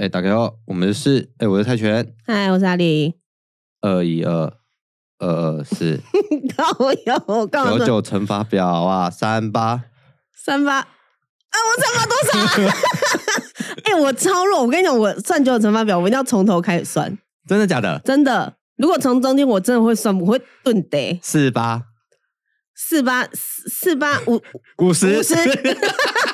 哎，大家好，我们是哎，我是泰拳，嗨，我是阿里，二一二二二四，我有我告九九乘法表啊，三八三八啊，我乘法多少啊？哎、欸，我超弱，我跟你讲，我算九九乘法表，我一定要从头开始算，真的假的？真的，如果从中间，我真的会算，我会顿得四八四八四八五五十五十，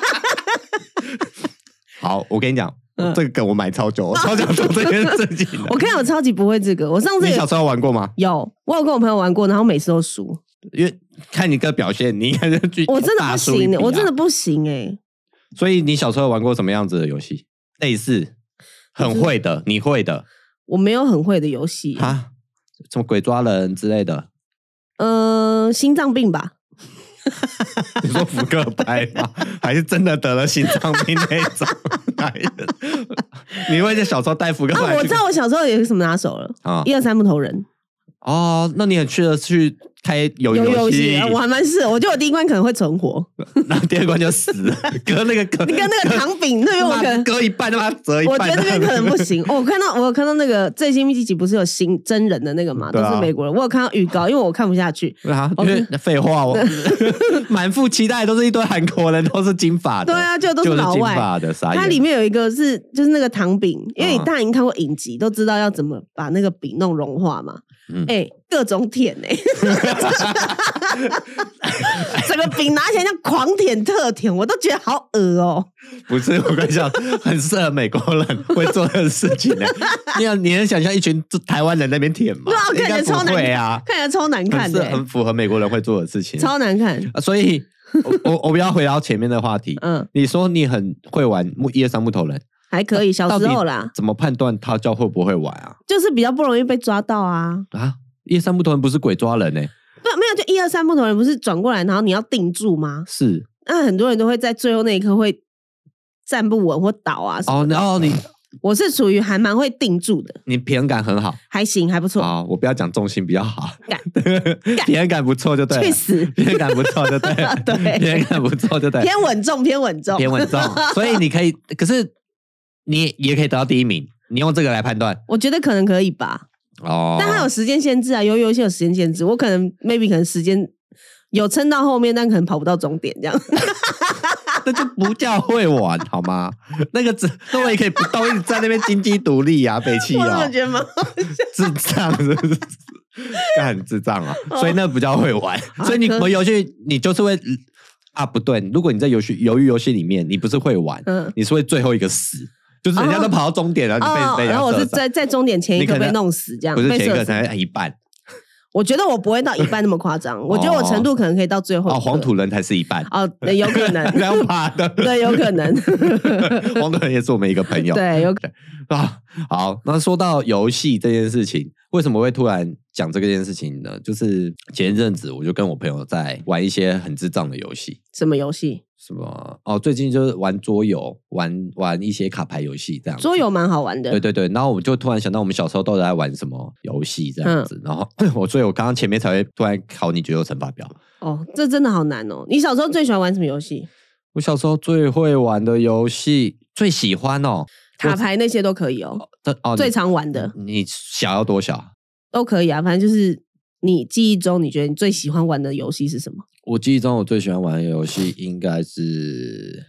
好，我跟你讲。嗯、这个梗我买超久，我超想做这件事情。我看我超级不会这个，我上次你小时候玩过吗？有，我有跟我朋友玩过，然后每次都输。因为看你个表现，你应该就去、啊。我真的不行，我真的不行哎。所以你小时候玩过什么样子的游戏？类似很会的，你会的？我没有很会的游戏啊，什么鬼抓人之类的？呃，心脏病吧。你说扑克牌吗？还是真的得了心脏病那种？你会在小时候带扑克牌？我知道我小时候也是什么拿手了啊，一二三木头人。哦，那你很去了去开游游戏，我还蛮适合。我觉得我第一关可能会存活，然后第二关就死了。割那个割，你跟那个糖饼那边，我可能割一半，他妈折一半。我觉得那边可能不行。我看到我有看到那个最新一集不是有新真人的那个嘛，都是美国人。我有看到预告，因为我看不下去。啊，因为废话，我 满腹期待都是一堆韩国人，都是金发的。对啊，就都是老外的。它里面有一个是就是那个糖饼，因为你大家已经看过影集，都知道要怎么把那个饼弄融化嘛。哎、欸，各种舔哎、欸，整个饼拿起来像狂舔特舔，我都觉得好恶哦、喔。不是，我跟你讲，很适合美国人会做的事情 呢。你要你能想象一群台湾人在那边舔吗？对啊，看起来超难看啊，看起来超难看的、欸，很符合美国人会做的事情，超难看。所以，我我我不要回到前面的话题。嗯，你说你很会玩木一二三木头人。还可以，小时候啦。怎么判断他叫会不会玩啊？就是比较不容易被抓到啊。啊，一二三木头人不是鬼抓人呢、欸？不，没有，就一二三木头人不是转过来，然后你要定住吗？是。那很多人都会在最后那一刻会站不稳或倒啊。哦，然后你，我是属于还蛮会定住的。你平衡感很好，还行，还不错。啊，我不要讲重心比较好。干，平衡感不错就对了。去死！平衡感不错就对了。对，平衡感不错就对。偏稳重，偏稳重，偏稳重。所以你可以，可是。你也可以得到第一名，你用这个来判断，我觉得可能可以吧。哦，但它有时间限制啊，游游戏有时间限制，我可能 maybe 可能时间有撑到后面，但可能跑不到终点这样。那就不叫会玩好吗？那个只那我也可以不动，一直在那边金鸡独立啊，北汽啊，我觉得吗？智障是不是？那很智障啊，所以那不叫会玩。所以你玩游戏，你就是会啊，不对。如果你在游戏鱿鱼游戏里面，你不是会玩，嗯，你是会最后一个死。就是人家都跑到终点了，你被被然后我是在在终点前一刻被弄死，这样不是前一刻才一半。我觉得我不会到一半那么夸张，我觉得我程度可能可以到最后。哦，黄土人才是一半哦，有可能这样爬的，对，有可能。黄土人也是我们一个朋友，对，有可能啊。好，那说到游戏这件事情，为什么会突然讲这个件事情呢？就是前一阵子我就跟我朋友在玩一些很智障的游戏。什么游戏？什么？哦，最近就是玩桌游，玩玩一些卡牌游戏这样。桌游蛮好玩的。对对对，然后我就突然想到，我们小时候到底在玩什么游戏这样子。嗯、然后我所以，我刚刚前面才会突然考你九九乘法表。哦，这真的好难哦！你小时候最喜欢玩什么游戏？我小时候最会玩的游戏，最喜欢哦。卡牌那些都可以哦，哦，最常玩的。你小要多小？都可以啊，反正就是你记忆中你觉得你最喜欢玩的游戏是什么？我记忆中我最喜欢玩的游戏应该是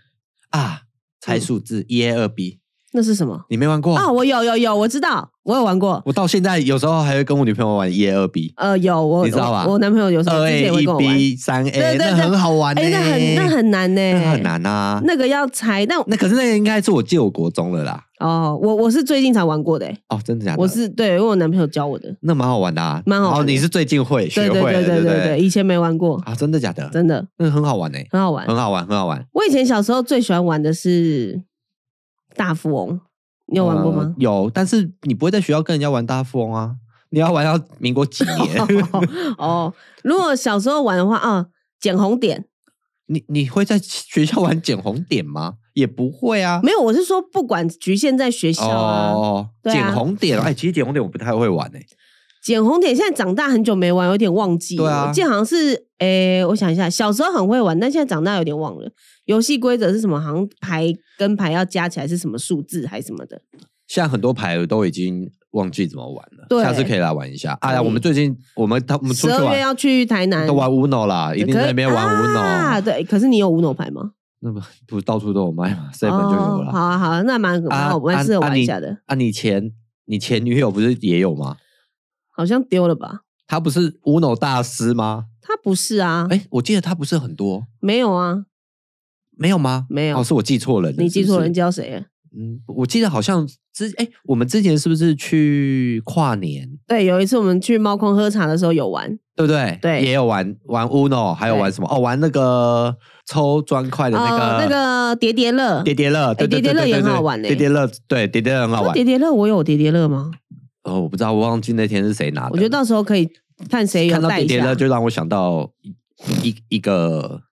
啊，猜数字一 A 二 B。那是什么？你没玩过啊？我有有有，我知道，我有玩过。我到现在有时候还会跟我女朋友玩一 A 二 B。呃，有我，你知道吧？我男朋友有时候二 A 一 B 三 A，那很好玩哎，那很那很难呢，那很难啊。那个要猜，但那可是那个应该是我借我国中了啦。哦，我我是最近才玩过的。哦，真的假的？我是对，因为我男朋友教我的。那蛮好玩的啊，蛮好玩。哦，你是最近会学会的，对对对对，以前没玩过啊，真的假的？真的，那很好玩哎，很好玩，很好玩，很好玩。我以前小时候最喜欢玩的是大富翁。你有玩过吗？呃、有，但是你不会在学校跟人家玩大富翁啊！你要玩到民国几年？哦，如果小时候玩的话啊，捡红点。你你会在学校玩捡红点吗？也不会啊。没有，我是说不管局限在学校啊。哦，捡红点，哎，其实捡红点我不太会玩诶。捡红点现在长大很久没玩，有点忘记了。对啊，我记得好像是，诶、欸，我想一下，小时候很会玩，但现在长大有点忘了。游戏规则是什么？好像牌跟牌要加起来是什么数字还是什么的？现在很多牌都已经忘记怎么玩了。对，下次可以来玩一下。哎呀，我们最近我们他我们十二月要去台南，都玩 Uno 啦，一定在那边玩 Uno 啊。对，可是你有 Uno 牌吗？那不不到处都有卖吗？seven 就有了。好啊好啊，那蛮蛮好，蛮适合玩一下的。啊，你前你前女友不是也有吗？好像丢了吧？他不是 Uno 大师吗？他不是啊。哎，我记得他不是很多。没有啊。没有吗？没有。哦，是我记错了。你记错人叫谁？嗯，我记得好像之哎，我们之前是不是去跨年？对，有一次我们去猫空喝茶的时候有玩，对不对？对，也有玩玩 Uno，还有玩什么？哦，玩那个抽砖块的那个那个叠叠乐，叠叠乐，对叠叠乐也很好玩诶。叠叠乐，对，叠叠乐很好玩。叠叠乐，我有叠叠乐吗？哦，我不知道，我忘记那天是谁拿的。我觉得到时候可以看谁有带。看到叠叠乐，就让我想到一一个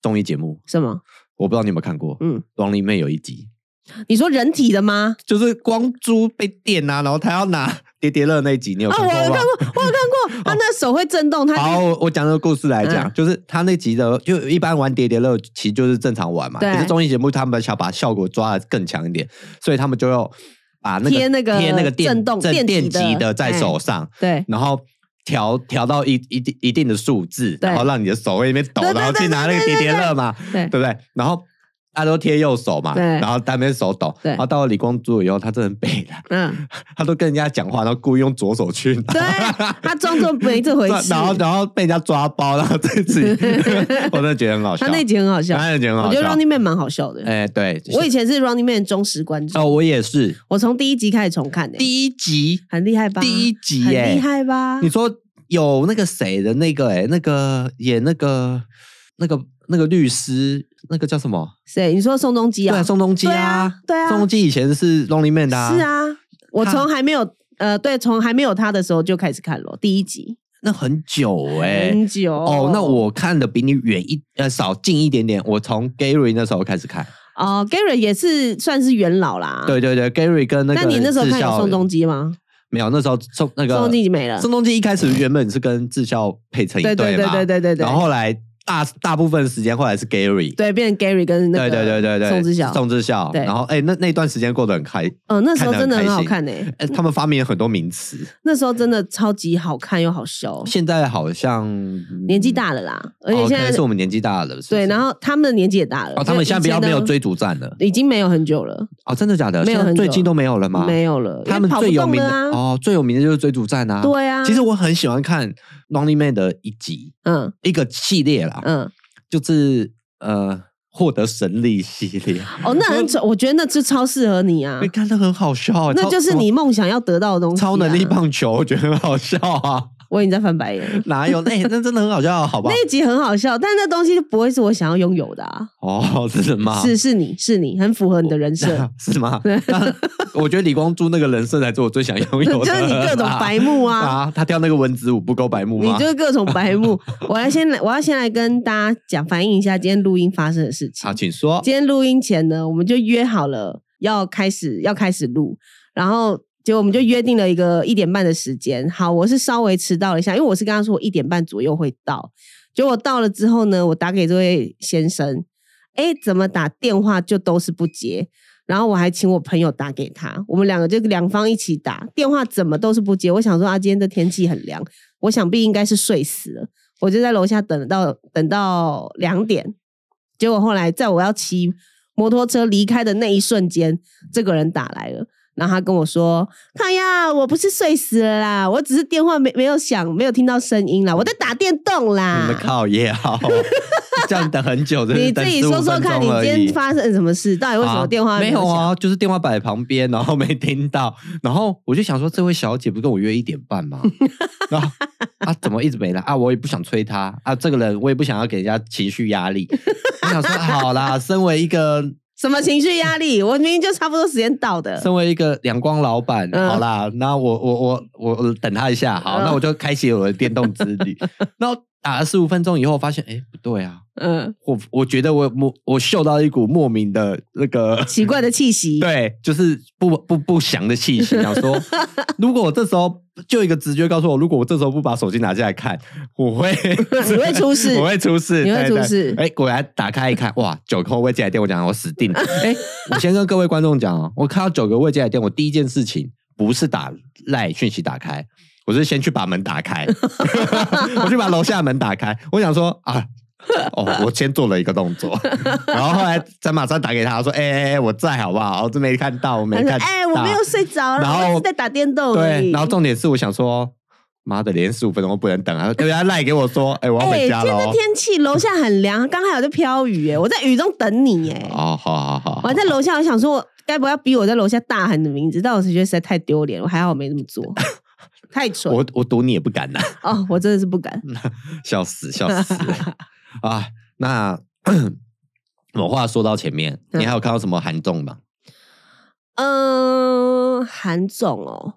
综艺节目，什么？我不知道你有没有看过。嗯，《Running Man》有一集，你说人体的吗？就是光珠被电啊，然后他要拿 叠叠乐那一集，你有看过吗？我有看过，我有看过。他那手会震动。他好，我讲这个故事来讲，就是他那集的，就一般玩叠叠乐，其实就是正常玩嘛。可是综艺节目他们想把效果抓得更强一点，所以他们就要把那个贴那个贴那个震动电电极的在手上，对，然后。调调到一一定一定的数字，然后让你的手会那边抖，然后去拿那个叠叠乐嘛，对不对？然后大家都贴右手嘛，然后单边手抖，然后到了李光洙以后，他真的背了，嗯，他都跟人家讲话，然后故意用左手去拿，对，他装作没这回事，然后然后被人家抓包，然后自己，我真的觉得很好笑，他那集很好笑，那集很好笑，我觉得 Running Man 蛮好笑的，哎，对，我以前是 Running Man 忠实观众，哦，我也是，我从第一集开始重看的，第一集？很厉害吧？第一集很厉害吧？你说。有那个谁的那个哎、欸，那个演那个那个那个律师，那个叫什么？谁？你说宋仲基啊？对，宋仲基啊，对啊。宋仲基以前是 Running Man 的啊。是啊，我从还没有呃，对，从还没有他的时候就开始看了第一集。那很久哎、欸，很久哦。那我看的比你远一呃少近一点点，我从 Gary 那时候开始看。哦，Gary 也是算是元老啦。对对对，Gary 跟那个。那你那时候看有宋仲基吗？没有，那时候宋那个宋仲基已经没了。宋仲基一开始原本是跟智孝配成一对嘛，对对对对对对。然后后来大大部分时间后来是 Gary，对，变成 Gary 跟那个对对对对宋智孝，宋智孝。然后哎，那那段时间过得很开，嗯，那时候真的很好看诶。哎，他们发明了很多名词，那时候真的超级好看又好笑。现在好像年纪大了啦，而且现在是我们年纪大了，对，然后他们的年纪也大了。哦，他们现在比较没有追逐战了，已经没有很久了。哦，真的假的？没有很久，最近都没有了吗？没有了。他们最有名的哦，最有名的就是追逐战啊。对啊。其实我很喜欢看《Running Man》的一集，嗯，一个系列啦，嗯。就是呃，获得神力系列哦，那很丑，我觉得那就超适合你啊！你看那很好笑，那就是你梦想要得到的东西。超能力棒球，我觉得很好笑啊！我已经在翻白眼，哪有？那那真的很好笑，好吧？那一集很好笑，但那东西就不会是我想要拥有的啊！哦，是什么？是是你是你，很符合你的人设，是吗？我觉得李光洙那个人设才是我最想拥有的，就是你各种白目啊！啊，他跳那个蚊子舞不够白目吗？你就是各种白目。我要先来，我要先来跟大家讲反映一下今天录音发生的事情。好，请说。今天录音前呢，我们就约好了要开始要开始录，然后。结果我们就约定了一个一点半的时间。好，我是稍微迟到了一下，因为我是跟他说我一点半左右会到。结果到了之后呢，我打给这位先生，哎，怎么打电话就都是不接。然后我还请我朋友打给他，我们两个就两方一起打电话，怎么都是不接。我想说啊，今天的天气很凉，我想必应该是睡死了。我就在楼下等到等到两点。结果后来在我要骑摩托车离开的那一瞬间，这个人打来了。然后他跟我说：“看呀，我不是睡死了啦，我只是电话没没有响，没有听到声音啦，我在打电动啦。”你们靠也好，这样等很久，你自己说说看，你今天发生什么事？到底为什么电话没有响？没有啊？就是电话摆在旁边，然后没听到。然后我就想说，这位小姐不跟我约一点半吗？然后啊，怎么一直没来啊？我也不想催她啊，这个人我也不想要给人家情绪压力。我想说，好啦，身为一个。什么情绪压力？我明明就差不多时间到的。身为一个阳光老板，嗯、好啦，那我我我我等他一下，好，嗯、那我就开启我的电动之旅。然后打了十五分钟以后，发现哎不对啊，嗯，我我觉得我我我嗅到一股莫名的那个奇怪的气息，对，就是不不不祥的气息。想说，如果我这时候就一个直觉告诉我，如果我这时候不把手机拿下来看，我会 你会出事，我会出事，你会出事。哎，果然打开一看，哇，九个未接来电，我讲我死定了。哎，我先跟各位观众讲哦，我看到九个未接来电，我第一件事情不是打赖讯息打开。我是先去把门打开，我去把楼下门打开。我想说啊，哦，我先做了一个动作，然后后来再马上打给他说：“哎哎哎，我在好不好？我真没看到，我没看到。”哎，我没有睡着，然后在打电动。对，然后重点是我想说，妈的，连十五分钟都不能等啊！人家赖给我说：“哎，我要回家了。”今天天气楼下很凉，刚好有在飘雨，哎，我在雨中等你，哎。哦，好好好。我还在楼下，我想说，该不会要逼我在楼下大喊你的名字？但我是觉得实在太丢脸，我还好没这么做。太蠢！我我赌你也不敢呐！哦，我真的是不敢，笑死笑死 啊！那 我话说到前面，你还有看到什么韩综吗？嗯，韩综哦，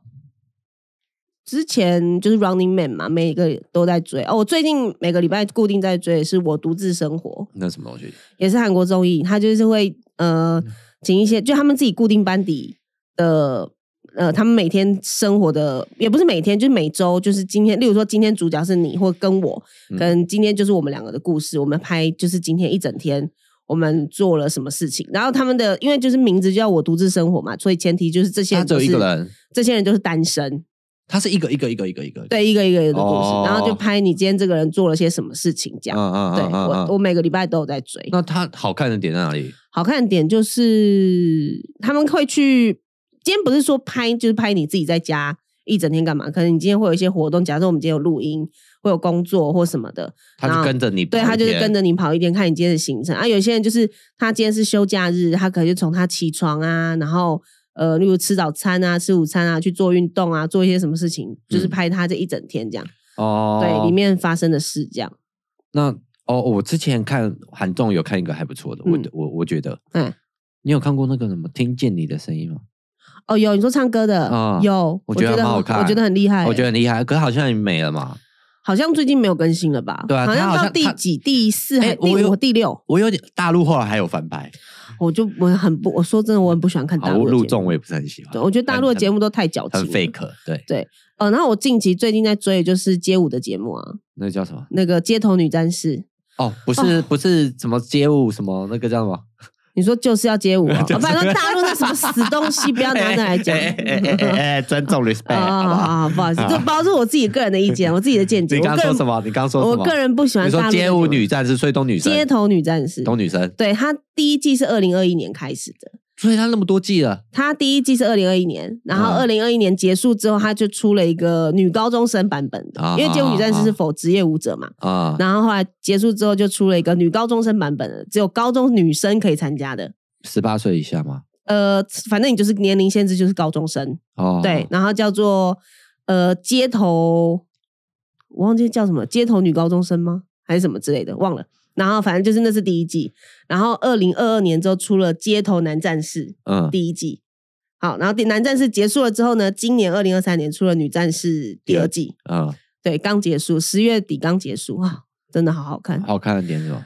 之前就是 Running Man 嘛，每一个都在追哦。我最近每个礼拜固定在追是我独自生活，那什么东西？也是韩国综艺，他就是会呃请一些就他们自己固定班底的。呃，他们每天生活的也不是每天，就是每周，就是今天，例如说今天主角是你或跟我，跟今天就是我们两个的故事，我们拍就是今天一整天我们做了什么事情。然后他们的因为就是名字叫我独自生活嘛，所以前提就是这些人都是只有一个人，这些人就是单身。他是一个一个一个一个一个，对，一个一个一个的故事，然后就拍你今天这个人做了些什么事情，这样。对，我我每个礼拜都有在追。那他好看的点在哪里？好看的点就是他们会去。今天不是说拍，就是拍你自己在家一整天干嘛？可能你今天会有一些活动，假设我们今天有录音，会有工作或什么的，他就跟着你，对，他就是跟着你跑一天，看你今天的行程啊。有些人就是他今天是休假日，他可能就从他起床啊，然后呃，例如吃早餐啊、吃午餐啊、去做运动啊、做一些什么事情，就是拍他这一整天这样。哦、嗯，对，里面发生的事这样。那哦，我之前看韩综有看一个还不错的，我、嗯、我我觉得，嗯，你有看过那个什么《听见你的声音》吗？哦，有你说唱歌的，嗯、有，我觉得很好看，我觉得很厉害，我觉得很厉害，可是好像也没了嘛，好像最近没有更新了吧？对啊，好像到第几、第四还第五、第六，我有点大陆后来还有翻拍，我就我很不，我说真的，我很不喜欢看大陆陆综，我也不是很喜欢，对，我觉得大陆的节目都太矫情，很 fake，对对，呃，然后我近期最近在追的就是街舞的节目啊，那个叫什么？那个街头女战士，哦，不是不是什么街舞什么那个叫什么？你说就是要街舞啊？反正大陆那什么死东西，不要拿那来讲。哎，尊重 respect，啊不好？意思，这包是我自己个人的意见，我自己的见解。你刚刚说什么？你刚刚说什么？我个人不喜欢。你说街舞女战士，所以都女生。街头女战士，都女生。对，她第一季是二零二一年开始的。所以他那么多季了，他第一季是二零二一年，然后二零二一年结束之后，他就出了一个女高中生版本的，因为街舞女战士是否职业舞者嘛，啊，然后后来结束之后就出了一个女高中生版本的，只有高中女生可以参加的，十八岁以下吗？呃，反正你就是年龄限制就是高中生。哦，对，然后叫做呃街头，我忘记叫什么街头女高中生吗？还是什么之类的，忘了。然后反正就是那是第一季，然后二零二二年之后出了《街头男战士》嗯第一季，好，然后第男战士结束了之后呢，今年二零二三年出了女战士第二季，嗯，对，刚结束，十月底刚结束啊，真的好好看，好看的点是吧？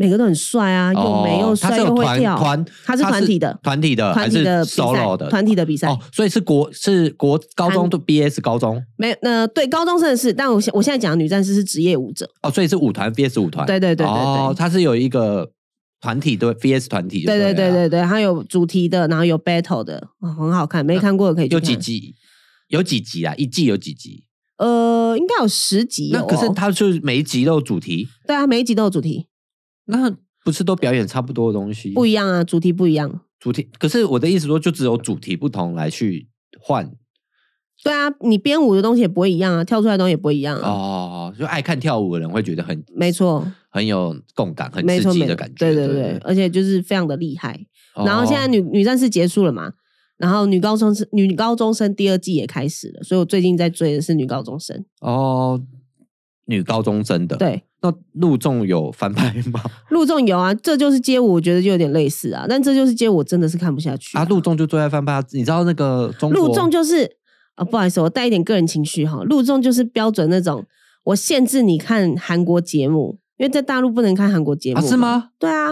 每个都很帅啊，又美又帅又会跳。团，他是团体的，团体的，团体的 solo 的，团体的比赛。哦，所以是国是国高中对 BS 高中。没，呃，对，高中生的是，但我现我现在讲的女战士是职业舞者。哦，所以是舞团 BS 舞团。对对对对对。哦，他是有一个团体对 VS 团体。对对对对对，他有主题的，然后有 battle 的，很好看，没看过的可以去看。有几集？有几集啊？一季有几集？呃，应该有十集。那可是他就是每一集都有主题。对啊，每一集都有主题。那。不是都表演差不多的东西？不一样啊，主题不一样。主题，可是我的意思说，就只有主题不同来去换。对啊，你编舞的东西也不会一样啊，跳出来的东西也不会一样啊。哦，就爱看跳舞的人会觉得很没错，很有共感，很刺激的感觉。对对对，对，而且就是非常的厉害。哦、然后现在女女战士结束了嘛，然后女高中生女高中生第二季也开始了，所以我最近在追的是女高中生。哦，女高中生的对。那陆综有翻拍吗？陆综有啊，这就是街舞，我觉得就有点类似啊。但这就是街舞，我真的是看不下去啊。陆综就最爱翻拍，你知道那个中陆综就是啊，不好意思，我带一点个人情绪哈。陆综就是标准那种我限制你看韩国节目，因为在大陆不能看韩国节目。啊，是吗？对啊，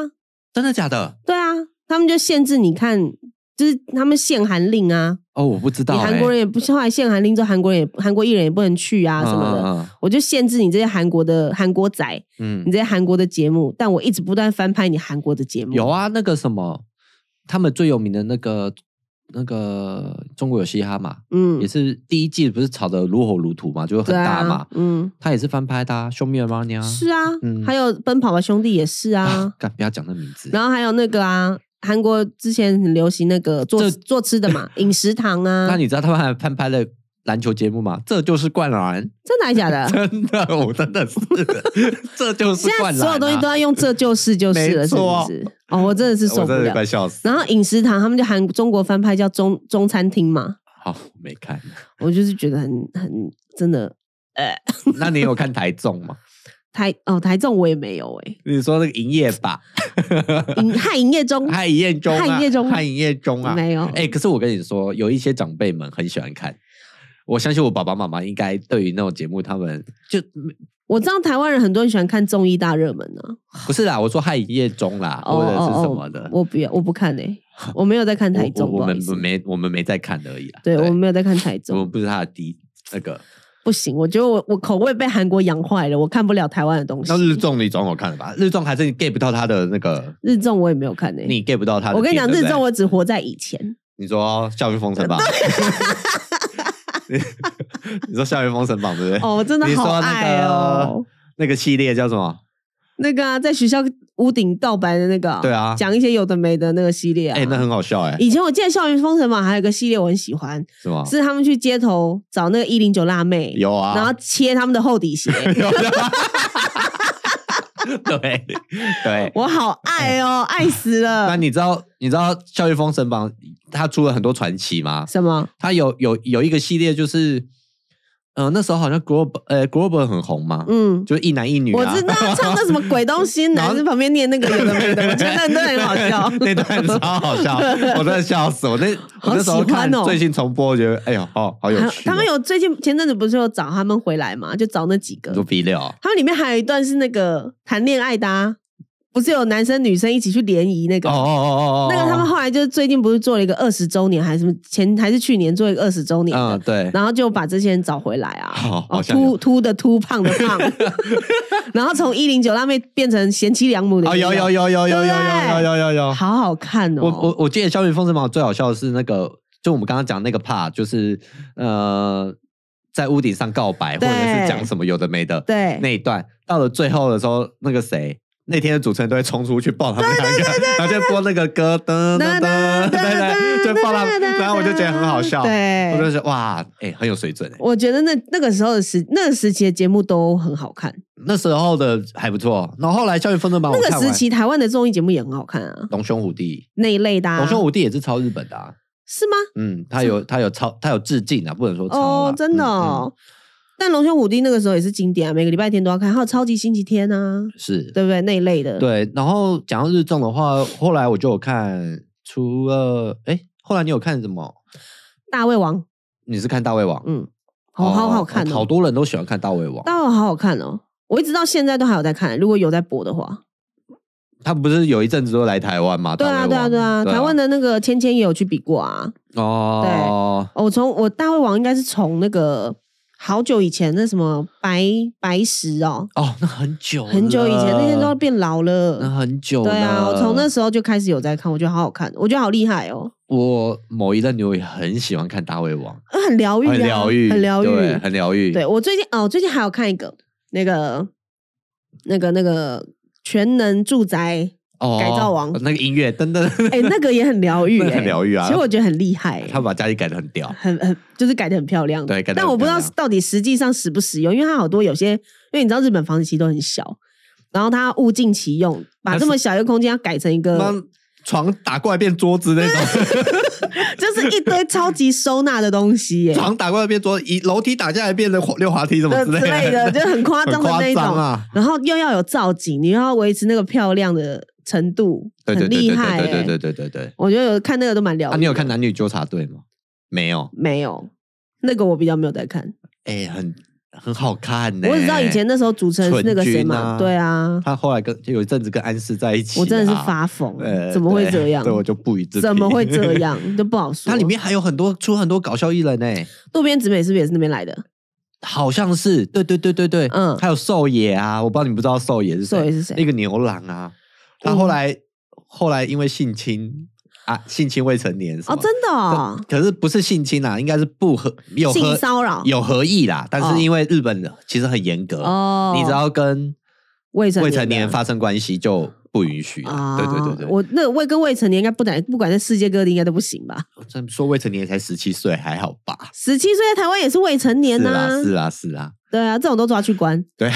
真的假的？对啊，他们就限制你看，就是他们限韩令啊。哦，我不知道、欸。你韩国人也不后来限韩令之后，韩国人也韩国艺人也不能去啊什么的。我就限制你这些韩国的韩国仔，嗯，你这些韩国的节目，但我一直不断翻拍你韩国的节目。有啊，那个什么，他们最有名的那个。那个中国有嘻哈嘛，嗯，也是第一季不是炒得如火如荼嘛，就很大嘛，啊、嗯，他也是翻拍的、啊《Show Me the Money》啊，是啊，嗯，还有《奔跑吧兄弟》也是啊，干、啊、不要讲那名字，然后还有那个啊，韩国之前很流行那个做做吃的嘛，饮食堂啊，那你知道他们还翻拍了篮球节目吗？这就是灌篮，真的还假的？真的，我真的是，这就是灌篮、啊，所有东西都要用这就是就是了，是不是？哦，我真的是受不了，快笑死。然后饮食堂他们就韩中国翻拍叫中中餐厅嘛，好、哦、没看，我就是觉得很很真的，呃，那你有看台综吗？台哦台中我也没有哎、欸，你说那个营业吧，嗨营业中，嗨营业中，嗨营业中，嗨营业中啊，没有。哎、欸，可是我跟你说，有一些长辈们很喜欢看。我相信我爸爸妈妈应该对于那种节目，他们就我知道台湾人很多人喜欢看综艺大热门呢、啊。不是啦，我说嗨营业中啦，或者是什么的。哦哦、我不要，我不看哎、欸，我没有在看台中。我们没，我们没在看而已啦。对，对我们没有在看台中。我们不是他的第那个。不行，我觉得我我口味被韩国养坏了，我看不了台湾的东西。那日综你总有看了吧？日综还是你 get 不到他的那个？日综我也没有看诶、欸，你 get 不到他的。我跟你讲，日综我只活在以前。你说《校园封神榜》吧。你说《校园封神榜》对不对？哦，真的好爱哦。那个系列叫什么？那个啊，在学校屋顶告白的那个。对啊，讲一些有的没的那个系列啊。哎，那很好笑哎。以前我记得《校园封神榜》还有个系列我很喜欢，是吗？是他们去街头找那个一零九辣妹，有啊，然后切他们的厚底鞋。对对，我好爱哦，爱死了。那你知道你知道《校园封神榜》它出了很多传奇吗？什么？它有有有一个系列就是。嗯、呃，那时候好像 Global 呃 Global 很红嘛，嗯，就是一男一女、啊。我知道唱那什么鬼东西，男生旁边念那个有的没的，我觉得那段很好笑，那段超好笑，我真的笑死我。那我那时候看最近重播，我觉得哎呦，好好有趣、哦。他们有最近前阵子不是有找他们回来嘛，就找那几个。做 B 六，他们里面还有一段是那个谈恋爱的、啊。不是有男生女生一起去联谊那个？哦哦哦哦，那个他们后来就是最近不是做了一个二十周年，还是什么前还是去年做一个二十周年的？嗯，对。然后就把这些人找回来啊，哦，秃秃的秃，胖的胖，然后从一零九辣妹变成贤妻良母的。有有有有有有有有有有有，好好看哦。我我我记得《校园封神榜》最好笑的是那个，就我们刚刚讲那个 part，就是呃，在屋顶上告白，或者是讲什么有的没的，对那一段，到了最后的时候，那个谁？那天的主持人都会冲出去抱他们两个，然后就播那个歌，噔噔噔，对对，就抱他们，然后我就觉得很好笑，对，我就觉得哇，哎，很有水准。我觉得那那个时候的时那个时期的节目都很好看，那时候的还不错。然后后来《校园封神榜》那个时期台湾的综艺节目也很好看啊，龙兄虎弟。那一类的，龙兄虎弟也是抄日本的，是吗？嗯，他有他有抄，他有致敬啊，不能说抄哦，真的。但《龙兄虎弟》那个时候也是经典啊，每个礼拜天都要看。还有《超级星期天》啊，是对不对？那一类的。对，然后讲到日综的话，后来我就有看，除了哎，后来你有看什么？大胃王。你是看大胃王？嗯，好好好看哦，好多人都喜欢看大胃王。大胃王好好看哦，我一直到现在都还有在看。如果有在播的话，他不是有一阵子都来台湾吗？对啊，对啊，对啊，台湾的那个芊芊也有去比过啊。哦，对，我从我大胃王应该是从那个。好久以前，那什么白白石哦，哦，那很久很久以前，那些都要变老了，那很久了。对啊，我从那时候就开始有在看，我觉得好好看，我觉得好厉害哦。我某一任女友也很喜欢看大胃王，很疗愈，很疗愈，很疗愈，很疗愈。对，我最近哦，我最近还有看一个那个那个那个全能住宅。哦，改造王那个音乐噔噔，哎，那个也很疗愈，很疗愈啊。其实我觉得很厉害，他把家里改的很屌，很很就是改的很漂亮。对，但我不知道到底实际上实不实用，因为它好多有些，因为你知道日本房子其实都很小，然后它物尽其用，把这么小一个空间要改成一个 床打过来变桌子那种，就是一堆超级收纳的东西耶。床打过来变桌子，以楼梯打下来变成溜滑梯什么之类的，就很夸张的那种啊。然后又要有造景，你又要维持那个漂亮的。程度很厉害，对对对对对对，我觉得有看那个都蛮了解。你有看男女纠察队吗？没有，没有，那个我比较没有在看。哎，很很好看呢。我只知道以前那时候主持人是那个谁嘛，对啊。他后来跟就有一阵子跟安室在一起，我真的是发疯，怎么会这样？对，我就不予置评。怎么会这样？就不好说。它里面还有很多出很多搞笑艺人呢。渡边直美是不是也是那边来的？好像是，对对对对对，嗯，还有兽野啊，我不知道你不知道兽野是谁？寿野是谁？那个牛郎啊，他后来后来因为性侵。啊，性侵未成年哦，真的哦，可是不是性侵啦，应该是不合有性骚扰有合意啦，但是因为日本其实很严格哦，你只要跟未成未成年发生关系就不允许啊，对对对对，我那未跟未成年应该不管不管在世界各地应该都不行吧？说未成年才十七岁还好吧？十七岁在台湾也是未成年呢，是啊是啊，对啊，这种都抓去关，对，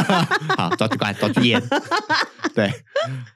好抓去关抓去演。对，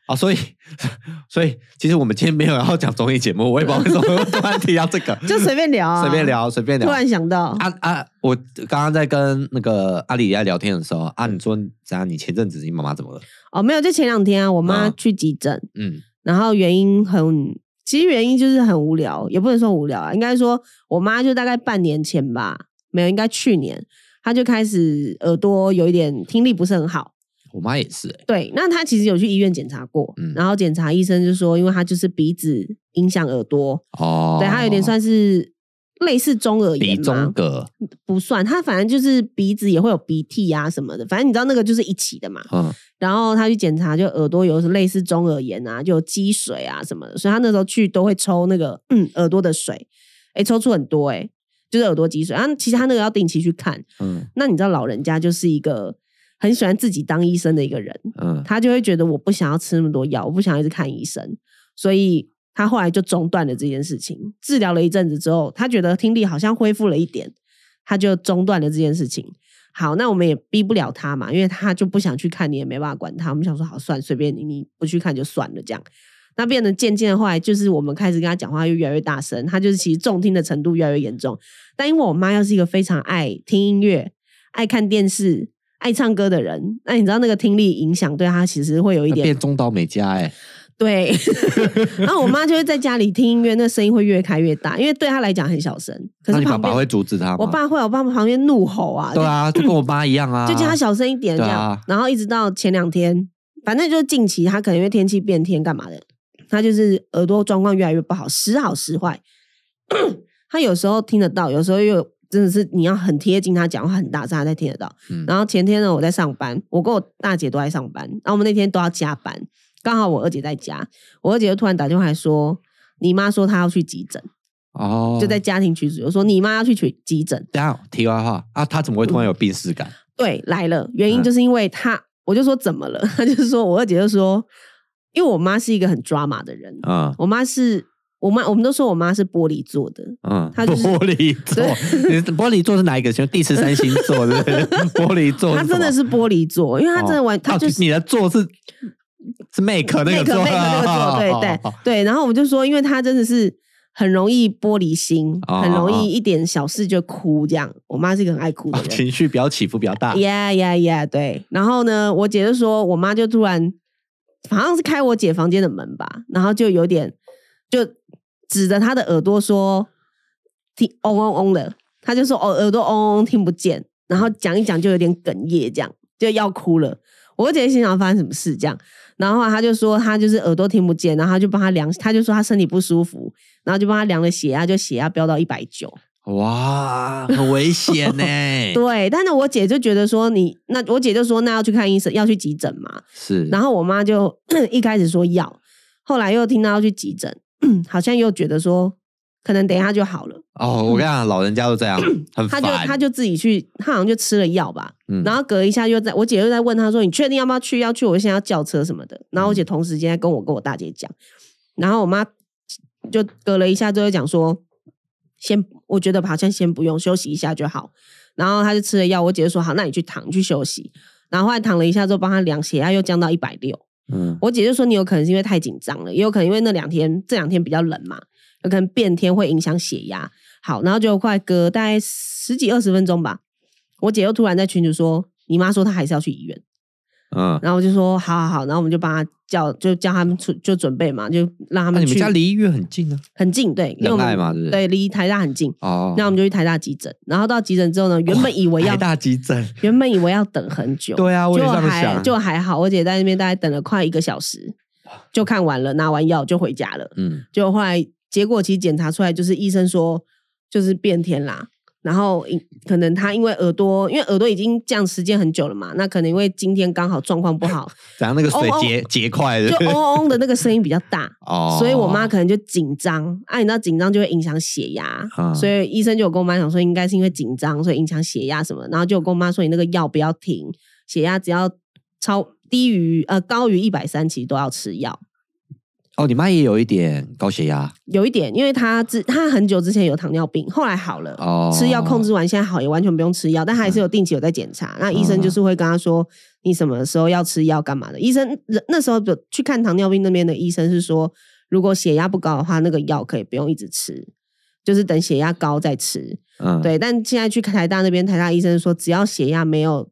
哦，所以，所以，其实我们今天没有要讲综艺节目，我也不知道为什么突然提到这个，就随便聊啊，随便聊，随便聊。突然想到，啊啊，我刚刚在跟那个阿里在聊天的时候，啊，你说怎样？你前阵子你妈妈怎么了？哦，没有，就前两天啊，我妈去急诊，嗯，然后原因很，其实原因就是很无聊，也不能说无聊啊，应该说我妈就大概半年前吧，没有，应该去年，她就开始耳朵有一点听力不是很好。我妈也是、欸，对，那她其实有去医院检查过，嗯、然后检查医生就说，因为她就是鼻子影响耳朵，哦，对，她有点算是类似中耳炎，鼻中隔不算，她反正就是鼻子也会有鼻涕啊什么的，反正你知道那个就是一起的嘛，嗯，然后她去检查，就耳朵有类似中耳炎啊，就有积水啊什么的，所以她那时候去都会抽那个嗯耳朵的水，哎，抽出很多、欸，哎，就是耳朵积水，然后其实他那个要定期去看，嗯，那你知道老人家就是一个。很喜欢自己当医生的一个人，嗯，他就会觉得我不想要吃那么多药，我不想要一直看医生，所以他后来就中断了这件事情。治疗了一阵子之后，他觉得听力好像恢复了一点，他就中断了这件事情。好，那我们也逼不了他嘛，因为他就不想去看，你也没办法管他。我们想说，好，算随便你，你不去看就算了，这样。那变得渐渐的后来，就是我们开始跟他讲话又越来越大声，他就是其实重听的程度越来越严重。但因为我妈又是一个非常爱听音乐、爱看电视。爱唱歌的人，那你知道那个听力影响对他其实会有一点变中岛美嘉哎，对。然后我妈就会在家里听音乐，那声音会越开越大，因为对他来讲很小声。可是你爸爸会阻止他吗？我爸会，我爸旁边怒吼啊。对啊，就跟我妈一样啊，就叫他小声一点这样。啊、然后一直到前两天，反正就是近期他可能因为天气变天干嘛的，他就是耳朵状况越来越不好，时好时坏。他有时候听得到，有时候又。真的是你要很贴近他讲话很大声，他才听得到。嗯、然后前天呢，我在上班，我跟我大姐都在上班，然后我们那天都要加班，刚好我二姐在家，我二姐就突然打电话来说：“你妈说她要去急诊。”哦，就在家庭群组，我说：“你妈要去取急诊。”等下题外话啊，她怎么会突然有病逝感？嗯、对，来了，原因就是因为她，嗯、我就说怎么了？她就是说我二姐就说，因为我妈是一个很抓马的人啊，嗯、我妈是。我妈，我们都说我妈是玻璃做的，嗯，她就是玻璃做。对玻璃做是哪一个星？第十三星座的 玻璃座。她真的是玻璃座，因为她真的玩，她就是你的座是是 make 那个做，对对对。然后我们就说，因为她真的是很容易玻璃心，很容易一点小事就哭这样。我妈是一个很爱哭的人，情绪比较起伏比较大。Yeah yeah yeah，对。然后呢，我姐就说我妈就突然好像是开我姐房间的门吧，然后就有点就。指着他的耳朵说：“听嗡嗡嗡的。”他就说：“哦，耳朵嗡嗡，听不见。”然后讲一讲就有点哽咽，这样就要哭了。我姐心想发生什么事，这样，然后他就说他就是耳朵听不见，然后就帮他量，他就说他身体不舒服，然后就帮他量了血压，就血压飙到一百九。哇，很危险呢。对，但是我姐就觉得说你那，我姐就说那要去看医生，要去急诊嘛。是，然后我妈就 一开始说要，后来又听到要去急诊。嗯，好像又觉得说，可能等一下就好了。哦，我跟你讲，老人家都这样，很烦。他就他就自己去，他好像就吃了药吧。嗯，然后隔一下又在，我姐又在问他说：“你确定要不要去？要去，我现在要叫车什么的。”然后我姐同时间在跟我跟我大姐讲，然后我妈就隔了一下之后讲说：“先，我觉得好像先不用，休息一下就好。”然后他就吃了药，我姐就说：“好，那你去躺，你去休息。”然后后来躺了一下之后，帮他量血压又降到一百六。嗯，我姐就说，你有可能是因为太紧张了，也有可能因为那两天这两天比较冷嘛，有可能变天会影响血压。好，然后就快隔大概十几二十分钟吧，我姐又突然在群组说，你妈说她还是要去医院。嗯，然后我就说好好好，然后我们就帮他叫，就叫他们出就准备嘛，就让他们去。你们家离医院很近啊？很近，对，仁爱嘛，对对，离台大很近。哦，那我们就去台大急诊，然后到急诊之后呢，原本以为要台大急诊，原本以为要等很久，对啊，我也这么想，就还好，我姐在那边大概等了快一个小时，就看完了，拿完药就回家了。嗯，就后来结果其实检查出来就是医生说就是变天啦。然后，可能他因为耳朵，因为耳朵已经这样时间很久了嘛，那可能因为今天刚好状况不好，然后那个水结结块的，就嗡 嗡的那个声音比较大，哦，所以我妈可能就紧张，啊，你知道紧张就会影响血压，嗯、所以医生就有跟我妈讲说，应该是因为紧张，所以影响血压什么，然后就有跟我妈说，你那个药不要停，血压只要超低于呃高于一百三，其实都要吃药。哦，你妈也有一点高血压，有一点，因为她之她很久之前有糖尿病，后来好了，哦、吃药控制完，现在好，也完全不用吃药，但她还是有定期有在检查。嗯、那医生就是会跟她说，你什么时候要吃药，干嘛的？医生那时候就去看糖尿病那边的医生是说，如果血压不高的话，那个药可以不用一直吃，就是等血压高再吃。嗯，对。但现在去台大那边，台大医生说，只要血压没有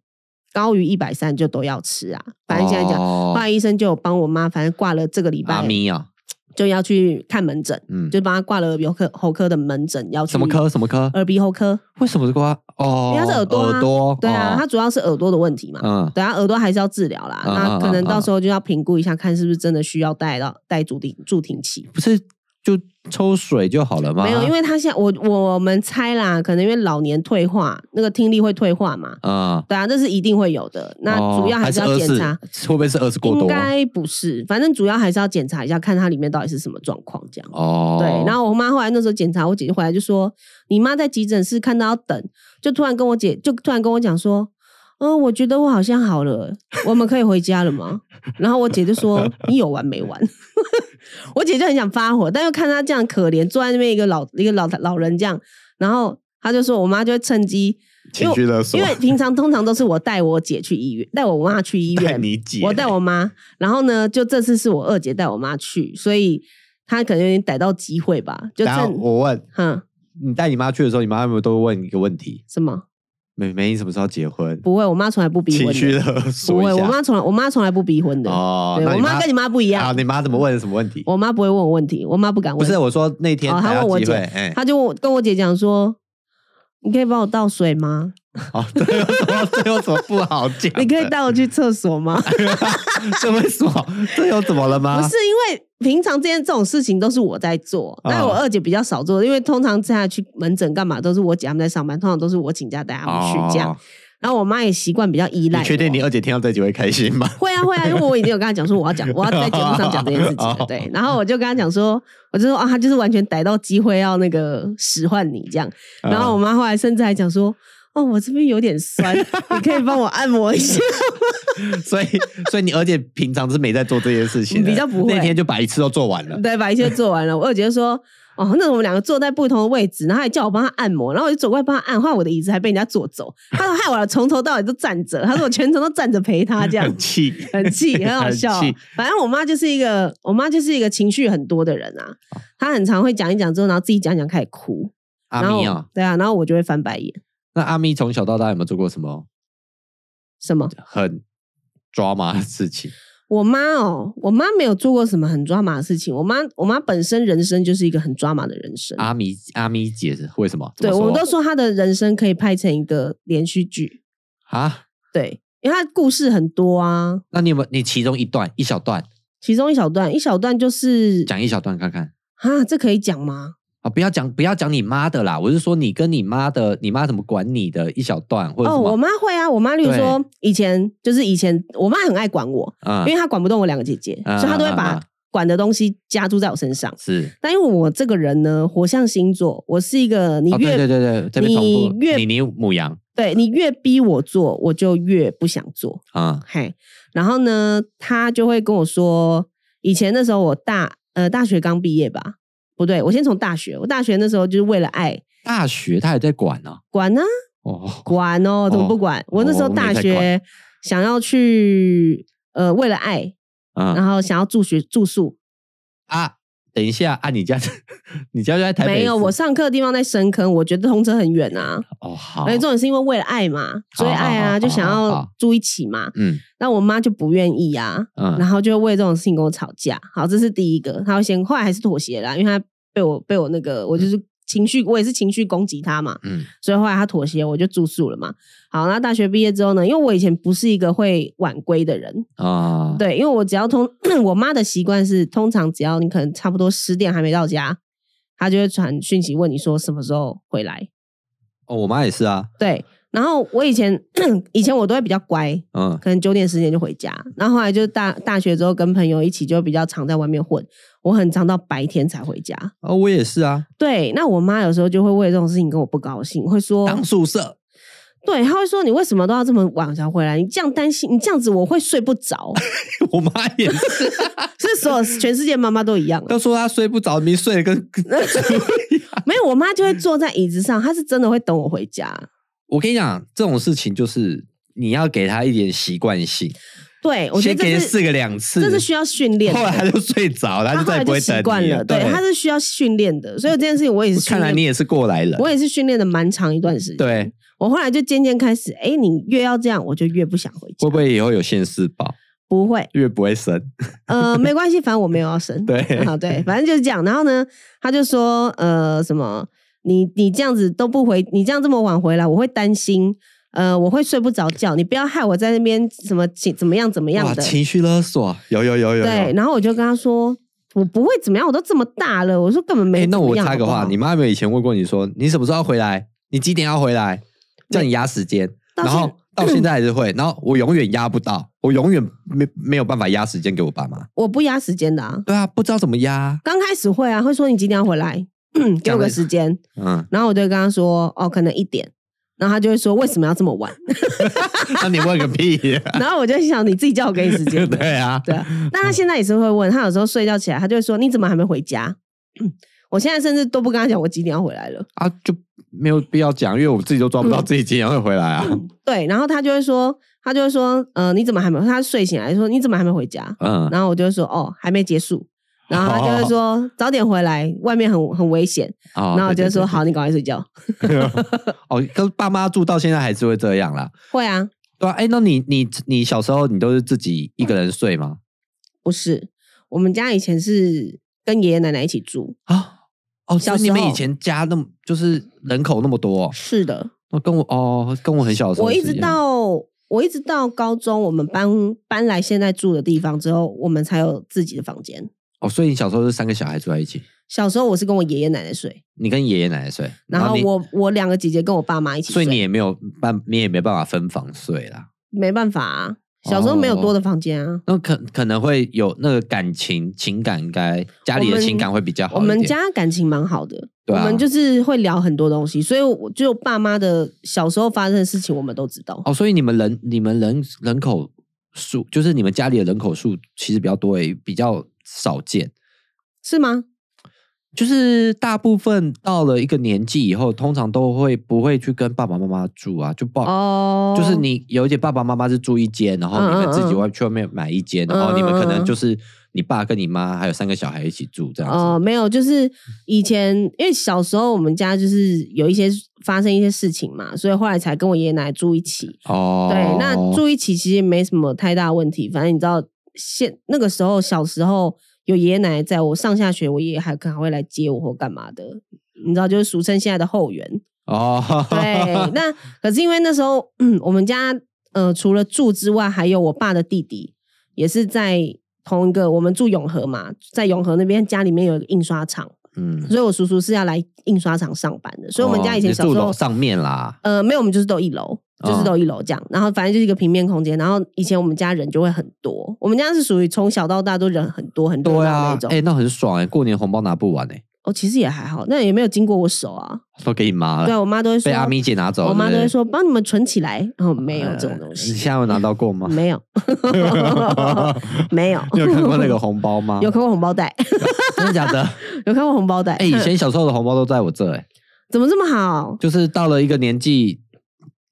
高于一百三就都要吃啊，反正现在讲，后来医生就有帮我妈，反正挂了这个礼拜，阿咪啊，就要去看门诊，嗯，就帮他挂了耳鼻喉科喉科的门诊，要去什么科？什么科？耳鼻喉科。为什么是挂？哦，因为他是耳朵，耳朵，对啊，他主要是耳朵的问题嘛，嗯，等下耳朵还是要治疗啦，那可能到时候就要评估一下，看是不是真的需要带到带助听助听器，不是。就抽水就好了吗？没有，因为他现在我我们猜啦，可能因为老年退化，那个听力会退化嘛。啊，对啊，这是一定会有的。那主要还是要检查，会不会是耳屎过多？应该不是，反正主要还是要检查一下，看它里面到底是什么状况这样。哦，对。然后我妈后来那时候检查，我姐姐回来就说：“你妈在急诊室看到要等，就突然跟我姐就突然跟我讲说。”嗯，我觉得我好像好了，我们可以回家了吗？然后我姐就说：“你有完没完？” 我姐就很想发火，但又看她这样可怜，坐在那边一个老一个老老人这样，然后她就说：“我妈就会趁机情绪勒索，因为平常通常都是我带我姐去医院，带我妈去医院，带你姐，我带我妈。然后呢，就这次是我二姐带我妈去，所以她可能有点逮到机会吧。就趁我问，哼，你带你妈去的时候，你妈有没有都问一个问题？什么？妹妹，你什么时候结婚？不会，我妈从来不逼婚。情绪勒索。不会，我妈从来，我妈从来不逼婚的。哦，我妈跟你妈不一样。啊，你妈怎么问什么问题？我妈不会问我问题，我妈不敢问。不是，我说那天她问我姐，她就跟我姐讲说：“你可以帮我倒水吗？” 哦，这有什么？这有什么不好讲？你可以带我去厕所吗？这为什么？这又怎么了吗？不是因为平常这件这种事情都是我在做，但我二姐比较少做，因为通常现在去门诊干嘛都是我姐他们在上班，通常都是我请假带他们去这样。然后我妈也习惯比较依赖。你确定你二姐听到这集会开心吗？会啊会啊，因为我已经有跟她讲说我要讲，我要在节目上讲这件事情。对，然后我就跟她讲说，我就说啊，她就是完全逮到机会要那个使唤你这样。然后我妈后来甚至还讲说，哦，我这边有点酸，你可以帮我按摩一下。所以，所以你二姐平常是没在做这件事情，比较不会。那天就把一次都做完了。对，把一切做完了。我二姐就说。哦，那我们两个坐在不同的位置，然后还叫我帮他按摩，然后我就走过来帮他按，后来我的椅子还被人家坐走。他说害我从头到尾都站着，他说我全程都站着陪他，这样很气，很气，很好笑。气反正我妈就是一个，我妈就是一个情绪很多的人啊。她很常会讲一讲之后，然后自己讲讲开始哭。阿咪啊，对啊，然后我就会翻白眼。那阿咪从小到大有没有做过什么什么很抓马的事情？我妈哦，我妈没有做过什么很抓马的事情。我妈，我妈本身人生就是一个很抓马的人生。阿米，阿米姐是为什么？对，我们都说她的人生可以拍成一个连续剧啊。对，因为她故事很多啊。那你有没有？你其中一段，一小段，其中一小段，一小段就是讲一小段看看啊，这可以讲吗？啊，不要讲，不要讲你妈的啦！我是说你跟你妈的，你妈怎么管你的一小段，或者哦，我妈会啊，我妈例如说以前就是以前，我妈很爱管我，嗯，因为她管不动我两个姐姐，所以她都会把管的东西加注在我身上。是，但因为我这个人呢，火象星座，我是一个你越对对对，你越你你母羊，对你越逼我做，我就越不想做啊。嘿，然后呢，她就会跟我说，以前那时候我大呃大学刚毕业吧。不对，我先从大学。我大学那时候就是为了爱。大学他还在管呢？管呢？哦，管哦，怎么不管？我那时候大学想要去，呃，为了爱，然后想要住学住宿啊。等一下啊，你家你家就在台北？没有，我上课的地方在深坑，我觉得通车很远啊。哦，好。而且重点是因为为了爱嘛，所以爱啊，就想要住一起嘛。嗯。那我妈就不愿意啊，嗯，然后就为这种事情跟我吵架。好，这是第一个，她会先后来还是妥协了，因为她被我被我那个，我就是。情绪，我也是情绪攻击他嘛，嗯，所以后来他妥协，我就住宿了嘛。好，那大学毕业之后呢？因为我以前不是一个会晚归的人啊，对，因为我只要通，我妈的习惯是，通常只要你可能差不多十点还没到家，她就会传讯息问你说什么时候回来。哦，我妈也是啊，对。然后我以前 以前我都会比较乖，嗯，可能九点十点就回家。然后后来就大大学之后跟朋友一起就比较常在外面混，我很常到白天才回家。哦，我也是啊。对，那我妈有时候就会为这种事情跟我不高兴，会说当宿舍。对，她会说你为什么都要这么晚才回来？你这样担心，你这样子我会睡不着。我妈也是，是所有全世界妈妈都一样，都说她睡不着，没睡跟 没有。我妈就会坐在椅子上，她是真的会等我回家。我跟你讲，这种事情就是你要给他一点习惯性。对，我觉得先给他试个两次，这是需要训练。后来他就睡着，他就再也不会。习惯了，对，他是需要训练的。所以这件事情我也是。看来你也是过来人，我也是训练了蛮长一段时间。对，我后来就渐渐开始，哎，你越要这样，我就越不想回家。会不会以后有现世报？不会，越不会生。呃，没关系，反正我没有要生。对，好，对，反正就是这样。然后呢，他就说，呃，什么？你你这样子都不回，你这样这么晚回来，我会担心，呃，我会睡不着觉。你不要害我在那边什么情怎么样怎么样的情绪勒索，有有有有。对，然后我就跟他说，我不会怎么样，我都这么大了，我说根本没。那我插个话，你妈有没有以前问过你说，你什么时候要回来？你几点要回来？叫你压时间，然后 到现在还是会，然后我永远压不到，我永远没没有办法压时间给我爸妈。我不压时间的啊。对啊，不知道怎么压。刚开始会啊，会说你几点要回来。给我个时间，嗯，然后我就跟他说，哦，可能一点，然后他就会说，为什么要这么晚？那你问个屁啊！然后我就想，你自己叫我给你时间。对啊，对啊。但他现在也是会问，他有时候睡觉起来，他就会说，你怎么还没回家？我现在甚至都不跟他讲我几点要回来了啊，就没有必要讲，因为我自己都抓不到自己几点会回来啊。对，然后他就会说，他就会说，呃，你怎么还没？他睡醒来说，你怎么还没回家？嗯，然后我就会说，哦，还没结束。然后他就会说、哦、早点回来，外面很很危险。哦、然后我就说好，你赶快睡觉。哦，跟爸妈住到现在还是会这样啦。会啊，对啊。哎，那你你你小时候你都是自己一个人睡吗？不是，我们家以前是跟爷爷奶奶一起住啊。哦，小你们以前家那么就是人口那么多？是的。哦，跟我哦，跟我很小的时候。我一直到我一直到高中，我们搬搬来现在住的地方之后，我们才有自己的房间。哦，所以你小时候是三个小孩住在一起？小时候我是跟我爷爷奶奶睡，你跟爷爷奶奶睡，然后我我两个姐姐跟我爸妈一起睡，所以你也没有办，你也没办法分房睡啦。没办法啊，小时候没有多的房间啊。那可可能会有那个感情情感，应该家里的情感会比较好。我们家感情蛮好的，我们就是会聊很多东西，所以我就爸妈的小时候发生的事情，我们都知道。哦，所以你们人你们人人口数，就是你们家里的人口数其实比较多诶，比较。少见，是吗？就是大部分到了一个年纪以后，通常都会不会去跟爸爸妈妈住啊？就爸哦，就是你有一点爸爸妈妈是住一间，然后你们自己外去外面买一间，嗯嗯，然后你们可能就是你爸跟你妈还有三个小孩一起住这样子。哦，没有，就是以前因为小时候我们家就是有一些发生一些事情嘛，所以后来才跟我爷爷奶奶住一起。哦，对，那住一起其实没什么太大问题，反正你知道。现那个时候，小时候有爷爷奶奶在我上下学，我爷爷还可能会来接我或干嘛的，你知道，就是俗称现在的后援哦。对，那可是因为那时候，嗯，我们家呃除了住之外，还有我爸的弟弟也是在同一个，我们住永和嘛，在永和那边家里面有一个印刷厂。嗯，所以我叔叔是要来印刷厂上班的，所以我们家以前小时候、哦、上面啦，呃，没有，我们就是都一楼，就是都一楼这样，然后反正就是一个平面空间，然后以前我们家人就会很多，我们家是属于从小到大都人很多很多的那种，哎、欸，那很爽哎、欸，过年红包拿不完哎、欸。哦，其实也还好，那也没有经过我手啊，都给你妈了。对，我妈都会说被阿咪姐拿走，我妈都会说帮你们存起来。然哦，没有这种东西。你现在有拿到过吗？没有，没有。你有看过那个红包吗？有看过红包袋，真的假的？有看过红包袋。哎，以前小时候的红包都在我这，哎，怎么这么好？就是到了一个年纪，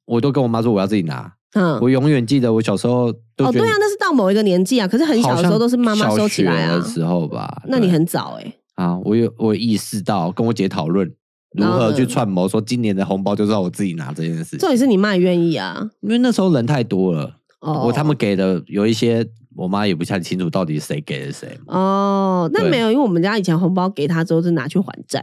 我都跟我妈说我要自己拿。嗯，我永远记得我小时候。哦，对啊，那是到某一个年纪啊，可是很小的时候都是妈妈收起来啊。的时候吧，那你很早哎。啊，我有我有意识到跟我姐讨论如何去串谋，说今年的红包就是要我自己拿这件事情。重点是你妈也愿意啊，因为那时候人太多了，哦，我他们给的有一些，我妈也不太清楚到底是谁给的谁。哦，那没有，因为我们家以前红包给他之后是拿去还债。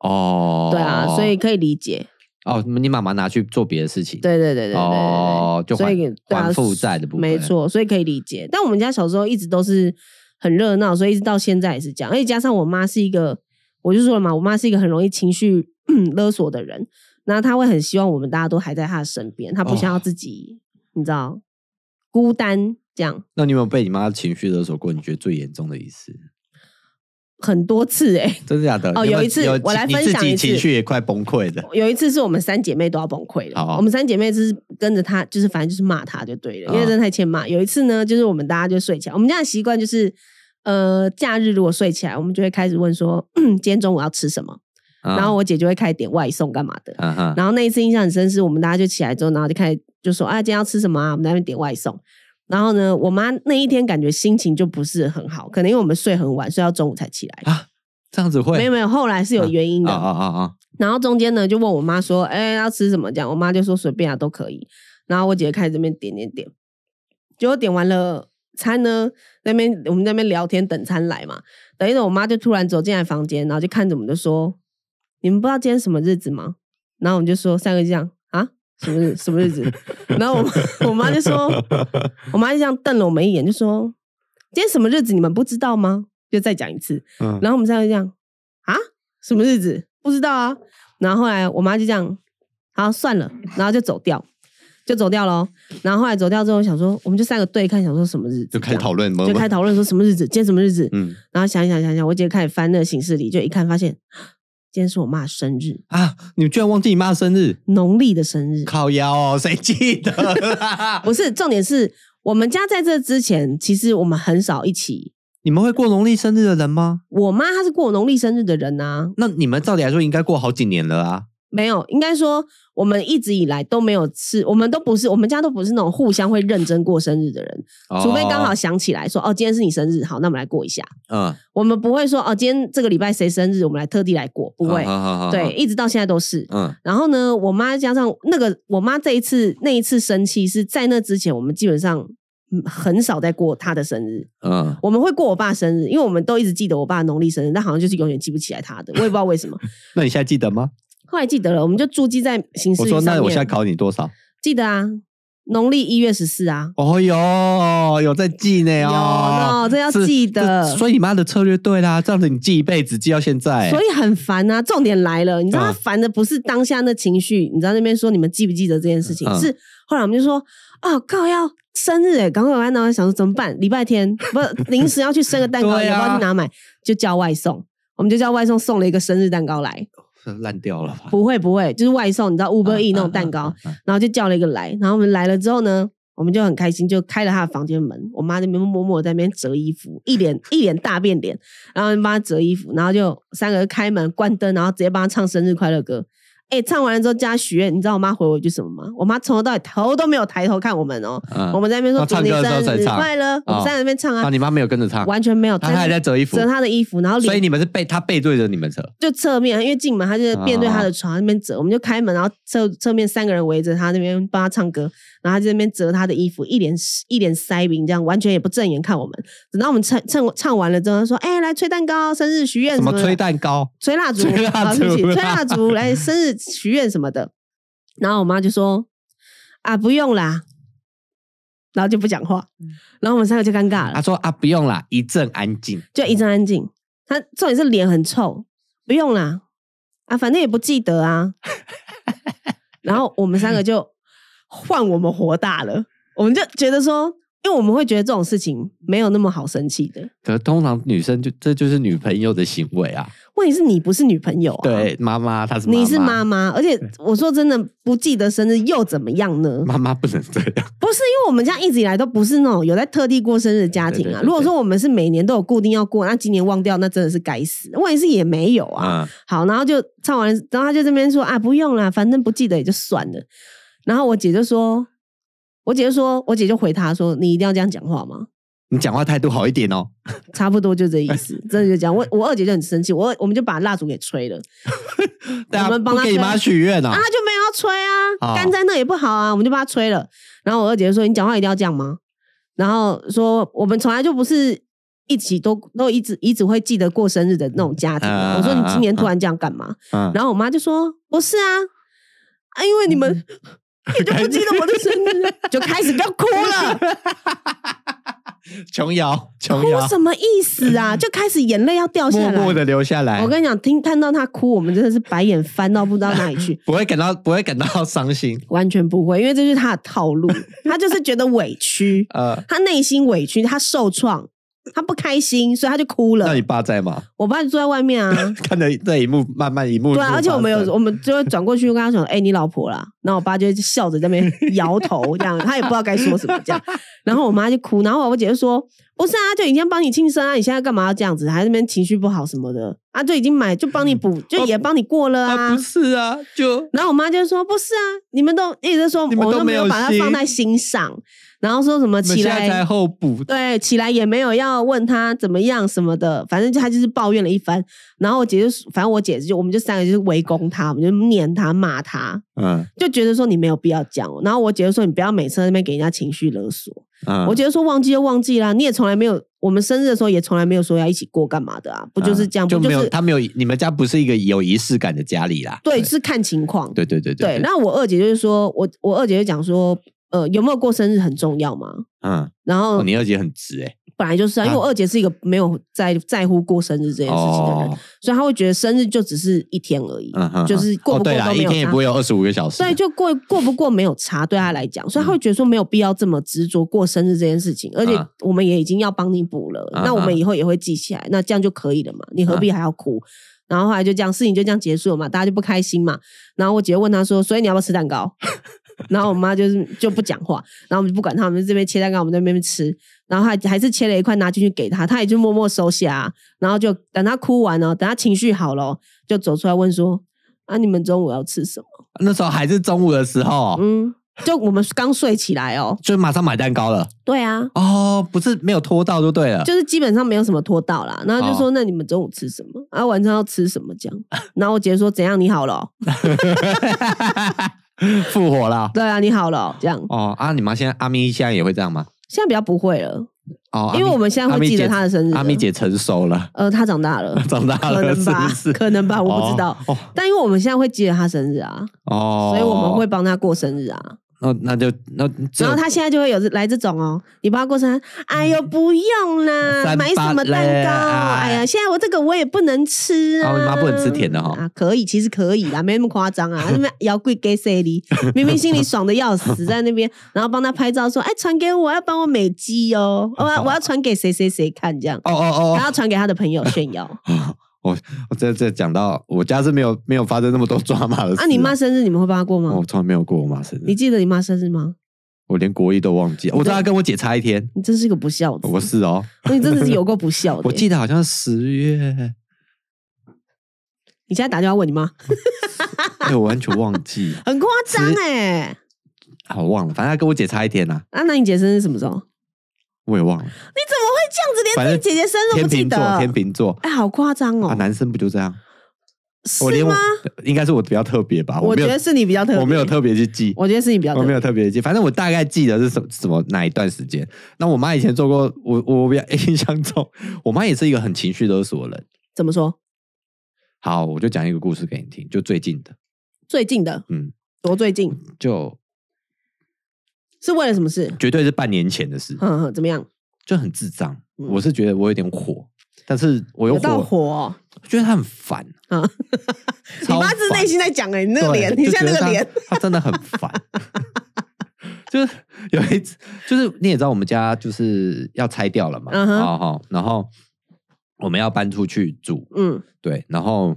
哦，对啊，所以可以理解。哦，你妈妈拿去做别的事情。对对对对对，哦，就还还负债的部分。没错，所以可以理解。但我们家小时候一直都是很热闹，所以一直到现在也是这样。而且加上我妈是一个，我就说了嘛，我妈是一个很容易情绪 勒索的人。那她会很希望我们大家都还在她的身边，她不想要自己，你知道，孤单这样。那你有没有被你妈情绪勒索过？你觉得最严重的一次？很多次哎、欸，真的假的？哦，有一次我来分享一次，情绪也快崩溃的。有一次是我们三姐妹都要崩溃了。我们三姐妹就是跟着她，就是反正就是骂她就对了，因为真的太欠骂。有一次呢，就是我们大家就睡起来，我们家的习惯就是，呃，假日如果睡起来，我们就会开始问说，今天中午要吃什么？然后我姐就会开始点外送干嘛的。然后那一次印象很深，是我们大家就起来之后，然后就开始就说，啊，今天要吃什么啊？我们在那边点外送。然后呢，我妈那一天感觉心情就不是很好，可能因为我们睡很晚，睡到中午才起来啊。这样子会？没有没有，后来是有原因的。啊啊啊啊！然后中间呢，就问我妈说：“哎，要吃什么？”这样，我妈就说：“随便啊，都可以。”然后我姐开始这边点点点，结果点完了餐呢，那边我们那边聊天等餐来嘛。等一等，我妈就突然走进来房间，然后就看着我们就说：“你们不知道今天什么日子吗？”然后我们就说三个这样啊，什么日什么日子？然后我 我妈就说，我妈就这样瞪了我们一眼，就说：“今天什么日子？你们不知道吗？”就再讲一次，嗯、然后我们三个这样啊，什么日子不知道啊？然后后来我妈就这样，好算了，然后就走掉，就走掉了。然后后来走掉之后，想说我们就三个对看，想说什么日子，就开始讨论，就开始讨论说什么日子，今天什么日子？嗯，然后想一想想想，我姐开始翻那个行事历，就一看发现今天是我妈生日啊！你们居然忘记你妈生日？农历的生日？靠腰哦，谁记得？不是，重点是我们家在这之前，其实我们很少一起。你们会过农历生日的人吗？我妈她是过农历生日的人啊。那你们照理来说应该过好几年了啊。没有，应该说我们一直以来都没有吃，我们都不是，我们家都不是那种互相会认真过生日的人。哦、除非刚好想起来说，哦，今天是你生日，好，那我们来过一下。嗯，我们不会说，哦，今天这个礼拜谁生日，我们来特地来过，不会。哦、对，一直到现在都是。嗯，然后呢，我妈加上那个，我妈这一次那一次生气是在那之前，我们基本上。很少在过他的生日，嗯，我们会过我爸生日，因为我们都一直记得我爸农历生日，但好像就是永远记不起来他的，我也不知道为什么。那你现在记得吗？后来记得了，我们就注记在行事历。我说，那我现在考你多少？记得啊，农历一月十四啊。哦哟，有在记呢哦，有，这要记得。所以你妈的策略对啦，这样子你记一辈子，记到现在。所以很烦啊，重点来了，你知道他烦的不是当下那情绪，嗯、你知道那边说你们记不记得这件事情，嗯、是后来我们就说，啊、哦，靠要。生日哎，赶快完，然后想说怎么办？礼拜天不临时要去生个蛋糕，也不知道去哪买，就叫外送。我们就叫外送送了一个生日蛋糕来，烂掉了吧？不会不会，就是外送，你知道 Uber Eats 那种蛋糕，啊啊啊啊、然后就叫了一个来。然后我们来了之后呢，我们就很开心，就开了他的房间门。我妈在那边默默在那边折衣服，一脸一脸大变脸，然后帮他折衣服，然后就三个人开门关灯，然后直接帮他唱生日快乐歌。哎、欸，唱完了之后加许愿，你知道我妈回我一句什么吗？我妈从头到尾头都没有抬头看我们哦、喔。嗯、我们在那边说祝你生日快乐，哦、我们在那边唱啊。啊，你妈没有跟着唱，完全没有。她还在折衣服，折她的衣服，然后所以你们是背她背对着你们折，就侧面，因为进门她就面对她的床、哦、那边折，我们就开门，然后侧侧面三个人围着她那边帮她唱歌，然后她在那边折他的衣服，一脸一脸塞饼，这样完全也不正眼看我们。等到我们唱唱唱完了之后，她说：“哎、欸，来吹蛋糕，生日许愿什么？什么吹蛋糕？吹蜡烛，吹蜡烛，吹蜡烛，来生日许愿什么的。”然后我妈就说：“啊，不用啦。”然后就不讲话。然后我们三个就尴尬了。她说：“啊，不用啦，一阵安静。”就一阵安静。他重点是脸很臭，不用啦。啊，反正也不记得啊。然后我们三个就换我们活大了，我们就觉得说。因为我们会觉得这种事情没有那么好生气的。可是通常女生就这就是女朋友的行为啊。问题是你不是女朋友啊。对，妈妈她是妈妈。你是妈妈，而且我说真的，不记得生日又怎么样呢？妈妈不能这样。不是因为我们家一直以来都不是那种有在特地过生日的家庭啊。如果说我们是每年都有固定要过，那今年忘掉，那真的是该死。问题是也没有啊。嗯、好，然后就唱完，然后他就这边说啊，不用啦，反正不记得也就算了。然后我姐就说。我姐就说，我姐就回他说：“你一定要这样讲话吗？”你讲话态度好一点哦。差不多就这意思，真的就这样。我我二姐就很生气，我我们就把蜡烛给吹了。啊、我们帮他吹，给你妈许愿啊，他就没有要吹啊，干在那也不好啊，我们就帮他吹了。然后我二姐就说：“你讲话一定要这样吗？”然后说：“我们从来就不是一起都都一直一直会记得过生日的那种家庭。啊”我说：“你今年突然这样干嘛？”啊、然后我妈就说：“不是啊，啊，因为你们 你就不记得我的生日，就开始要哭了。”琼瑶，琼瑶，哭什么意思啊？就开始眼泪要掉下来，默默的流下来。我跟你讲，听看到他哭，我们真的是白眼翻到不知道哪里去，不会感到不会感到伤心，完全不会，因为这就是他的套路，他就是觉得委屈，呃，他内心委屈，他受创。他不开心，所以他就哭了。那你爸在吗？我爸就坐在外面啊，看着这一幕，慢慢一幕。对啊，而且我们有，我们就会转过去跟他说：“哎、欸，你老婆啦。”然后我爸就笑着在那边 摇头，这样他也不知道该说什么，这样。然后我妈就哭，然后我姐就说：“不是啊，就已经帮你庆生啊，你现在干嘛要这样子？还在那边情绪不好什么的啊？就已经买，就帮你补，就也帮你过了啊，啊？不是啊，就……然后我妈就说：不是啊，你们都一直说，我都没有把它放在心上。”然后说什么起来才后补，对，起来也没有要问他怎么样什么的，反正就他就是抱怨了一番。然后我姐就，反正我姐就，我们就三个就是围攻他，我们就念他骂他，嗯，就觉得说你没有必要讲。然后我姐就说你不要每次在那边给人家情绪勒索。嗯，我姐就说忘记就忘记啦，你也从来没有，我们生日的时候也从来没有说要一起过干嘛的啊，不就是这样？就没有，就是、他没有，你们家不是一个有仪式感的家里啦。对，对是看情况。对对对对，对。对，那我二姐就是说我我二姐就讲说。呃，有没有过生日很重要吗？嗯，然后、哦、你二姐很直哎、欸，本来就是啊，因为我二姐是一个没有在在乎过生日这件事情的人，哦、所以她会觉得生日就只是一天而已，嗯、就是过不过都没有差，哦、一天也不会有二十五个小时，对，就过过不过没有差，对她来讲，所以她会觉得说没有必要这么执着过生日这件事情，而且我们也已经要帮你补了，嗯、那我们以后也会记起来，那这样就可以了嘛，你何必还要哭？嗯、然后后来就这样，事情就这样结束了嘛，大家就不开心嘛，然后我姐问她说，所以你要不要吃蛋糕？然后我妈就是就不讲话，然后我们就不管他，我们这边切蛋糕，我们在那边吃，然后还还是切了一块拿进去给他，他也就默默收下，然后就等他哭完了，等他情绪好了，就走出来问说：“啊，你们中午要吃什么？”那时候还是中午的时候，嗯，就我们刚睡起来哦，就马上买蛋糕了。对啊，哦，不是没有拖到就对了，就是基本上没有什么拖到啦。然后就说：“哦、那你们中午吃什么？啊，晚上要吃什么？”这样，然后我姐说：“怎样？你好了、哦。” 复活了，对啊，你好了，这样哦啊，你妈现在阿咪现在也会这样吗？现在比较不会了哦，因为我们现在会记得她的生日。阿咪姐成熟了，呃，她长大了，长大了，可能吧，是是可能吧，我不知道。哦哦、但因为我们现在会记得她生日啊，哦，所以我们会帮她过生日啊。那那就那，然后他现在就会有来这种哦，你帮他过生日，哎呦不用啦，买什么蛋糕？哎呀，现在我这个我也不能吃啊。你妈不能吃甜的哈？啊，可以，其实可以啦，没那么夸张啊。那边要跪给谁哩？明明心里爽的要死，在那边，然后帮他拍照说，哎，传给我，要帮我美肌哦，我要我要传给谁谁谁看这样。哦哦哦，然后传给他的朋友炫耀。我我这这讲到我家是没有没有发生那么多抓马的事啊！你妈生日你们会帮她过吗？我从来没有过我妈生日。你记得你妈生日吗？我连国一都忘记了。我知道她跟我姐差一天。你真是个不孝子！我是哦，你真的是有够不孝的。我记得好像十月。你现在打电话问你妈？哎，我完全忘记，很夸张哎！好忘了，反正她跟我姐差一天呐。啊，那你姐生日什么时候？我也忘了。你怎么会这样子，连自己姐姐生日都不记得？天秤座，天秤座，哎，好夸张哦！啊，男生不就这样？是吗？应该是我比较特别吧。我觉得是你比较特别，我没有特别去记。我觉得是你比较，我没有特别记。反正我大概记得是什么什么哪一段时间。那我妈以前做过，我我比较 印象中，我妈也是一个很情绪勒索的人。怎么说？好，我就讲一个故事给你听，就最近的，最近的，嗯，多最近？就是为了什么事？绝对是半年前的事。嗯嗯，怎么样？就很智障，我是觉得我有点火，但是我又火，火哦、觉得他很烦。嗯，你发自内心在讲哎，你那个脸，你现在那个脸，他真的很烦。就是有一次，就是你也知道，我们家就是要拆掉了嘛，嗯哼，然后我们要搬出去住，嗯，对，然后。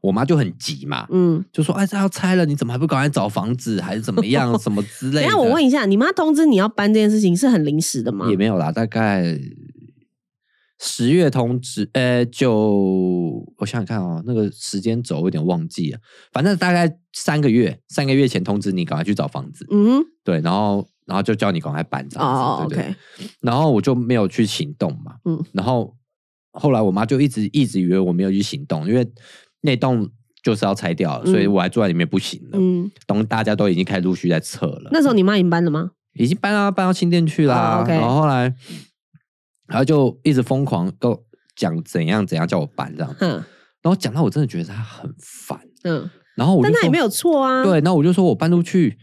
我妈就很急嘛，嗯，就说：“哎，这要拆了，你怎么还不赶快找房子，还是怎么样，什么之类的？” 等下我问一下，你妈通知你要搬这件事情是很临时的吗？也没有啦，大概十月通知，呃，就我想想看哦，那个时间轴有点忘记了，反正大概三个月，三个月前通知你赶快去找房子，嗯，对，然后。然后就叫你赶快搬这样子。哦对对，OK。然后我就没有去行动嘛。嗯。然后后来我妈就一直一直以为我没有去行动，因为那栋就是要拆掉了，所以我还住在里面不行了。嗯。等大家都已经开始陆续在撤了。那时候你妈已经搬了吗？已经搬到搬到新店去啦。哦 okay、然后后来，然后就一直疯狂都讲怎样怎样叫我搬这样。嗯。然后讲到我真的觉得他很烦。嗯。然后我但他也没有错啊。对，那我就说我搬出去，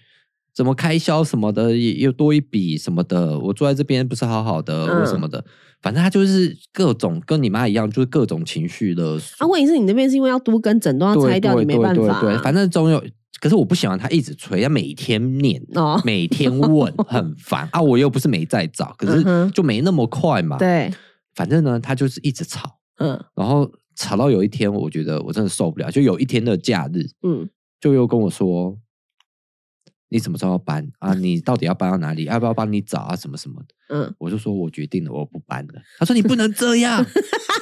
怎么开销什么的也又多一笔什么的，我住在这边不是好好的，什么的，反正他就是各种跟你妈一样，就是各种情绪的。啊，问题是你那边是因为要多根整，都要拆掉，你没办法、啊。对，反正总有，可是我不喜欢他一直催，他每天念，哦、每天问，很烦啊。我又不是没在找，可是就没那么快嘛。对、嗯，反正呢，他就是一直吵，嗯，然后。吵到有一天，我觉得我真的受不了。就有一天的假日，嗯，就又跟我说：“你什么时候要搬啊？你到底要搬到哪里？要不要帮你找啊？什么什么的？”嗯，我就说：“我决定了，我不搬了。”他说：“你不能这样，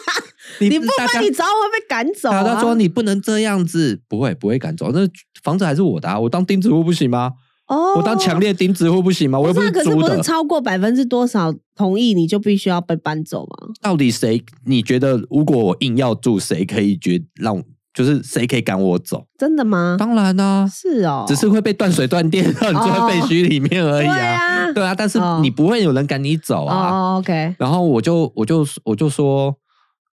你，你不搬，你早晚会被赶走啊。”他说：“你不能这样子，不会不会赶走，那房子还是我的啊，我当钉子户不行吗？”哦，我当强烈钉子户不行吗？我又不是租的。可是不是超过百分之多少同意你就必须要被搬走吗？到底谁？你觉得如果我硬要住，谁可以决让？就是谁可以赶我走？真的吗？当然啦，是哦，只是会被断水断电，让你住在废墟里面而已啊。对啊，对啊，但是你不会有人赶你走啊。哦，OK。然后我就我就我就说。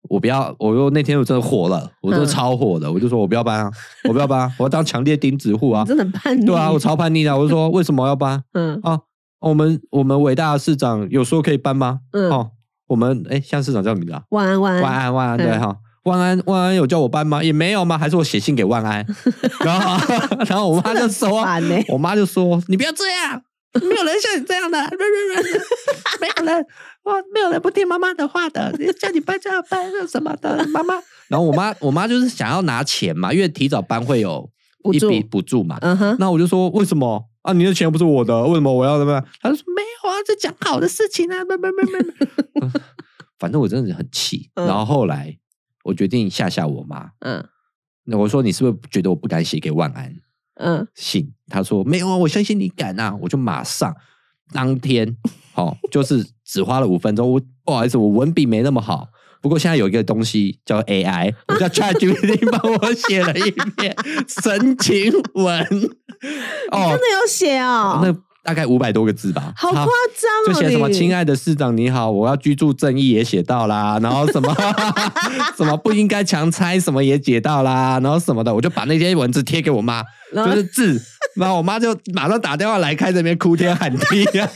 我不要，我又那天我真的火了，我真的超火的，嗯、我就说我不要搬啊，我不要搬，我要当强烈钉子户啊！真的叛逆，对啊，我超叛逆的，我就说 为什么要搬？嗯啊，我们我们伟大的市长有说可以搬吗？嗯哦，我们哎，像市长叫什么名字啊？万安万安万安万安对哈，万安万安有叫我搬吗？也没有吗？还是我写信给万安，然后然后我妈就说，欸、我妈就说你不要这样。没有人像你这样的，没有人，我没有人不听妈妈的话的。你叫你搬就要搬，什么的，妈妈。然后我妈，我妈就是想要拿钱嘛，因为提早搬会有一笔补助嘛。嗯哼。那我就说，为什么啊？你的钱不是我的，为什么我要怎么？她就说没有啊，这讲好的事情啊，没没没没。反正我真的很气。然后后来我决定吓吓我妈。嗯。那我说，你是不是觉得我不敢写给万安？嗯，信他说没有啊，我相信你敢啊，我就马上当天，哦，就是只花了五分钟。我不好意思，我文笔没那么好，不过现在有一个东西叫 AI，我叫 ChatGPT 帮我写了一篇神情文。哦，真的有写啊、哦？那大概五百多个字吧，好夸张哦！就写什么“亲爱的市长你好，我要居住正义”也写到啦，然后什么 什么不应该强拆什么也写到啦，然后什么的，我就把那些文字贴给我妈。就是字，然后我妈就马上打电话来，开这边哭天喊地啊，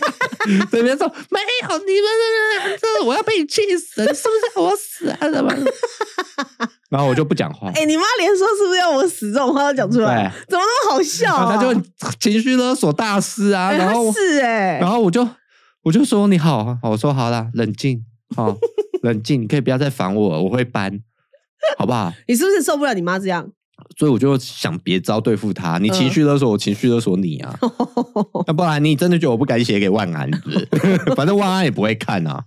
这边说没有你们，这我要被你气死，是不是要我死啊？什么？然后我就不讲话。哎、欸，你妈连说是不是要我死这种话都讲出来，怎么那么好笑啊？她就情绪勒索大师啊，然后是哎，然后我就我就说你好，我说好了，冷静，好，冷静，你可以不要再烦我，我会搬，好不好？你是不是受不了你妈这样？所以我就想别招对付他，你情绪勒索我，情绪勒索你啊！那不然你真的觉得我不敢写给万安，是 是反正万安也不会看啊。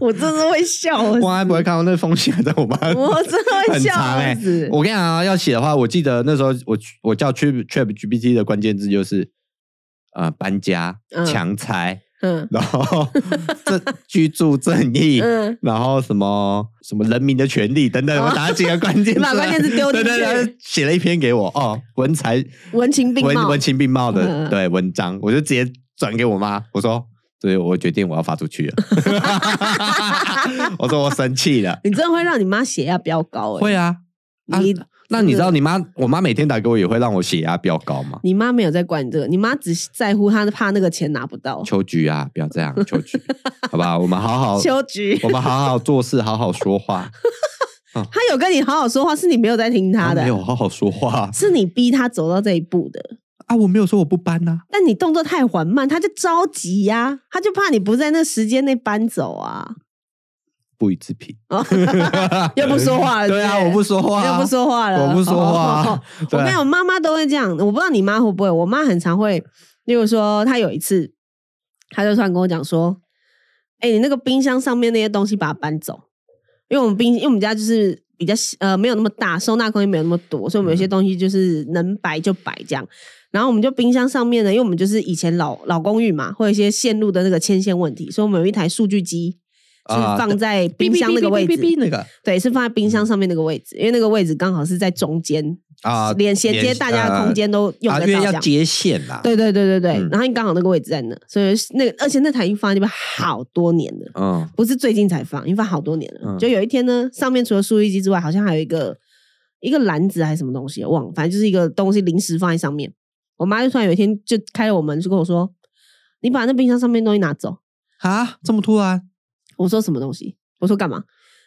我真的会笑，万安不会看到那封信还在我妈，我真的会笑。哎，我跟你讲啊，要写的话，我记得那时候我我叫 Trip Trip GPT 的关键字就是呃搬家、强拆。嗯，然后 这居住正义，嗯，然后什么什么人民的权利等等，我打了几个关键字，把关键字丢进去，对对对，写了一篇给我哦，文才文情并茂，文情并茂的对文章，我就直接转给我妈，我说，所以我决定我要发出去了，我说我生气了，你真的会让你妈血压飙高哎，会啊，你。那你知道你妈，我妈每天打给我也会让我血压飙高吗？你妈没有在管这个，你妈只在乎她怕那个钱拿不到。秋菊啊，不要这样，秋菊，好吧，我们好好秋菊，我们好好做事，好好说话。他有跟你好好说话，是你没有在听他的，没有好好说话，是你逼他走到这一步的啊！我没有说我不搬呐，但你动作太缓慢，他就着急呀，他就怕你不在那时间内搬走啊。不予置评，又不说话了。对啊，我不说话，又不说话了。我不说话。我没有，妈妈都会这样。我不知道你妈会不会。我妈很常会，例如说，她有一次，她就突然跟我讲说：“哎，你那个冰箱上面那些东西，把它搬走。”因为我们冰，因为我们家就是比较呃没有那么大，收纳空间没有那么多，所以我们有些东西就是能摆就摆这样。然后我们就冰箱上面呢，因为我们就是以前老老公寓嘛，会有一些线路的那个牵线问题，所以我们有一台数据机是放在冰箱那个位置，那个对，是放在冰箱上面那个位置，因为那个位置刚好是在中间。啊，连衔接大家的空间都用得到，因为要接线啦。对对对对对，然后你刚好那个位置在那，所以那个而且那台已经放在那边好多年了，嗯，不是最近才放，已经放好多年了。就有一天呢，上面除了收音机之外，好像还有一个一个篮子还是什么东西，忘了，反正就是一个东西临时放在上面。我妈就突然有一天就开了我门，就跟我说：“你把那冰箱上面东西拿走。”啊，这么突然？我说什么东西？我说干嘛？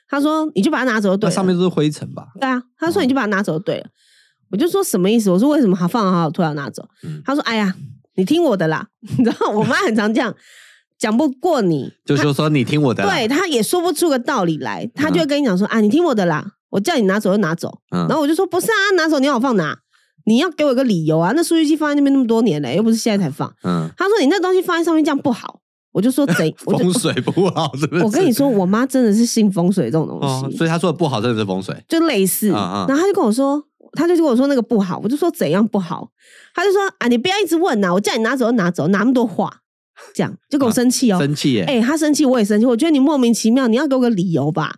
他说：“你就把它拿走就对了。”上面都是灰尘吧？对啊，他说：“你就把它拿走就对了。”我就说什么意思？我说为什么还放好好突然拿走？嗯、他说：“哎呀，你听我的啦。”你知道我妈很常这样讲不过你，就说说你听我的。对，他也说不出个道理来，他就会跟你讲说：“啊，你听我的啦，我叫你拿走就拿走。嗯”然后我就说：“不是啊，拿走你要我放哪？你要给我一个理由啊！那数据机放在那边那么多年了，又不是现在才放。”嗯，他说：“你那东西放在上面这样不好。”我就说：“ 贼风水不好，是不是？”我跟你说，我妈真的是信风水这种东西，哦、所以她说的不好真的是风水，就类似。嗯嗯、然后她就跟我说。她就跟我说那个不好，我就说怎样不好？她就说啊，你不要一直问呐、啊，我叫你拿走就拿走，拿那么多话，这样就跟我生气哦，生气耶！哎、欸，他生气，我也生气。我觉得你莫名其妙，你要给我个理由吧？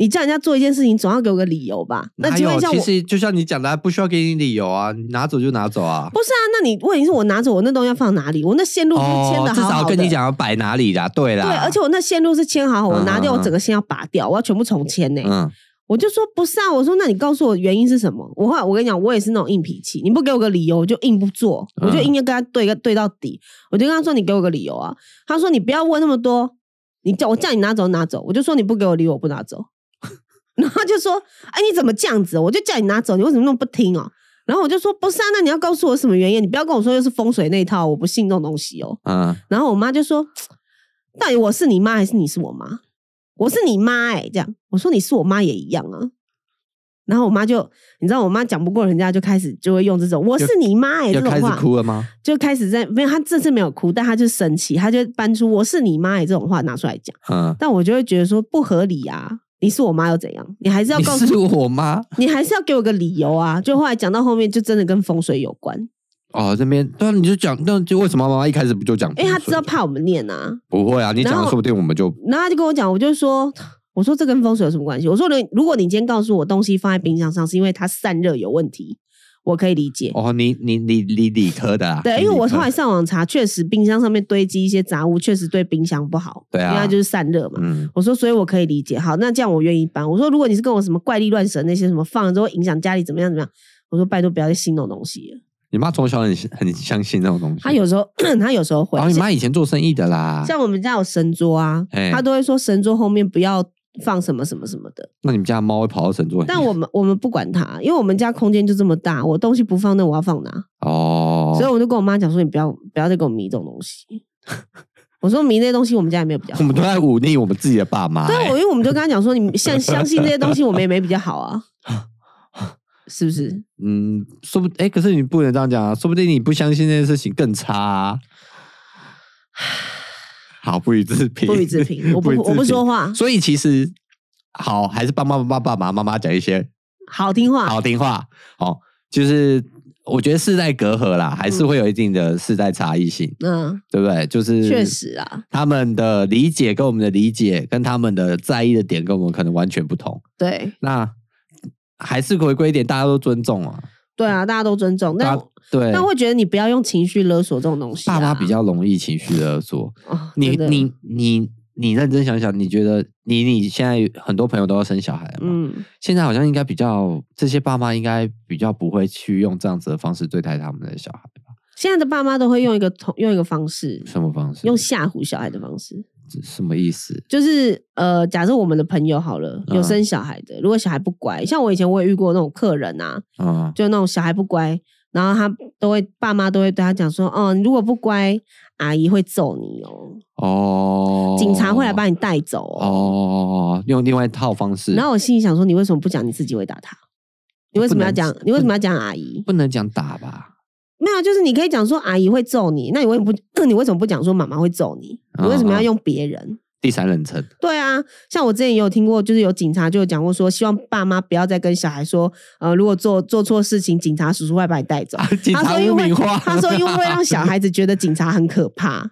你叫人家做一件事情，总要给我个理由吧？那请问一下，其实就像你讲的，不需要给你理由啊，你拿走就拿走啊。不是啊，那你问题是我拿走，我那东西要放哪里？我那线路是牵的好好的，至少跟你讲要摆哪里啦，对啦。对，而且我那线路是牵好好，我拿掉，我整个线要拔掉，我要全部重牵呢、欸。嗯。我就说不是啊，我说那你告诉我原因是什么？我后来我跟你讲，我也是那种硬脾气，你不给我个理由，我就硬不做，我就硬要跟他对个对到底。我就跟他说，你给我个理由啊。他说你不要问那么多，你叫我叫你拿走拿走。我就说你不给我理由，我不拿走。然后就说哎，你怎么这样子？我就叫你拿走，你为什么那么不听哦？然后我就说不是啊，那你要告诉我什么原因？你不要跟我说又是风水那一套，我不信这种东西哦。啊。然后我妈就说，到底我是你妈还是你是我妈？我是你妈哎、欸，这样我说你是我妈也一样啊。然后我妈就你知道，我妈讲不过人家，就开始就会用这种我是你妈哎、欸、这种话，开始哭了吗？就开始在没有，她这次没有哭，但她就生气，她就搬出我是你妈哎、欸、这种话拿出来讲。嗯，但我就会觉得说不合理啊！你是我妈又怎样？你还是要告诉我妈，你还是要给我个理由啊！就后来讲到后面，就真的跟风水有关。哦，这边对啊，你就讲，那就为什么妈妈一开始不就讲？因为她知道怕我们念啊。不会啊，你讲了说不定我们就……然后她就跟我讲，我就说，我说这跟风水有什么关系？我说你，如果你今天告诉我东西放在冰箱上是因为它散热有问题，我可以理解。哦，你你你你理科的啊？对，因为我后来上网查，确实冰箱上面堆积一些杂物，确实对冰箱不好。对啊，因为它就是散热嘛。嗯，我说，所以我可以理解。好，那这样我愿意搬。我说，如果你是跟我什么怪力乱神那些什么放了之后影响家里怎么样怎么样，我说拜托不要再信那种东西了。你妈从小很很相信那种东西。她有时候，她有时候会。然后你妈以前做生意的啦。像我们家有神桌啊，她都会说神桌后面不要放什么什么什么的。那你们家猫会跑到神桌？但我们我们不管它，因为我们家空间就这么大，我东西不放那我要放哪？哦。所以我就跟我妈讲说，你不要不要再给我迷这种东西。我说迷那些东西，我们家也没有比较好。我们都在忤逆我们自己的爸妈。对，我因为我们就跟他讲说，你相相信这些东西，我们也没比较好啊。是不是？嗯，说不，哎、欸，可是你不能这样讲啊，说不定你不相信这件事情更差，啊。好，不予置评，不予置评，我不，我不说话。所以其实好，还是帮爸爸、爸爸妈妈讲一些好听话，好听话。哦，就是我觉得世代隔阂啦，还是会有一定的世代差异性。嗯，对不对？就是确实啊，他们的理解跟我们的理解，跟他们的在意的点，跟我们可能完全不同。对，那。还是回归一点，大家都尊重啊。对啊，大家都尊重。但对，但会觉得你不要用情绪勒索这种东西。爸妈比较容易情绪勒索。你你你你认真想想，你觉得你你现在很多朋友都要生小孩了嘛？嗯。现在好像应该比较这些爸妈应该比较不会去用这样子的方式对待他们的小孩吧？现在的爸妈都会用一个同用一个方式，什么方式？用吓唬小孩的方式。什么意思？就是呃，假设我们的朋友好了，有生小孩的，嗯、如果小孩不乖，像我以前我也遇过那种客人啊，嗯、就那种小孩不乖，然后他都会爸妈都会对他讲说，哦，你如果不乖，阿姨会揍你哦，哦，警察会来把你带走哦，哦，用另外一套方式。然后我心里想说，你为什么不讲你自己会打他？你为什么要讲？你为什么要讲阿姨？不能讲打吧？没有，就是你可以讲说阿姨会揍你，那你为什么不？你为什么不讲说妈妈会揍你？你为什么要用别人？第三人称。对啊，像我之前也有听过，就是有警察就有讲过说，希望爸妈不要再跟小孩说，呃，如果做做错事情，警察叔叔会把你带走。警察污名化，他说因为会让小孩子觉得警察很可怕。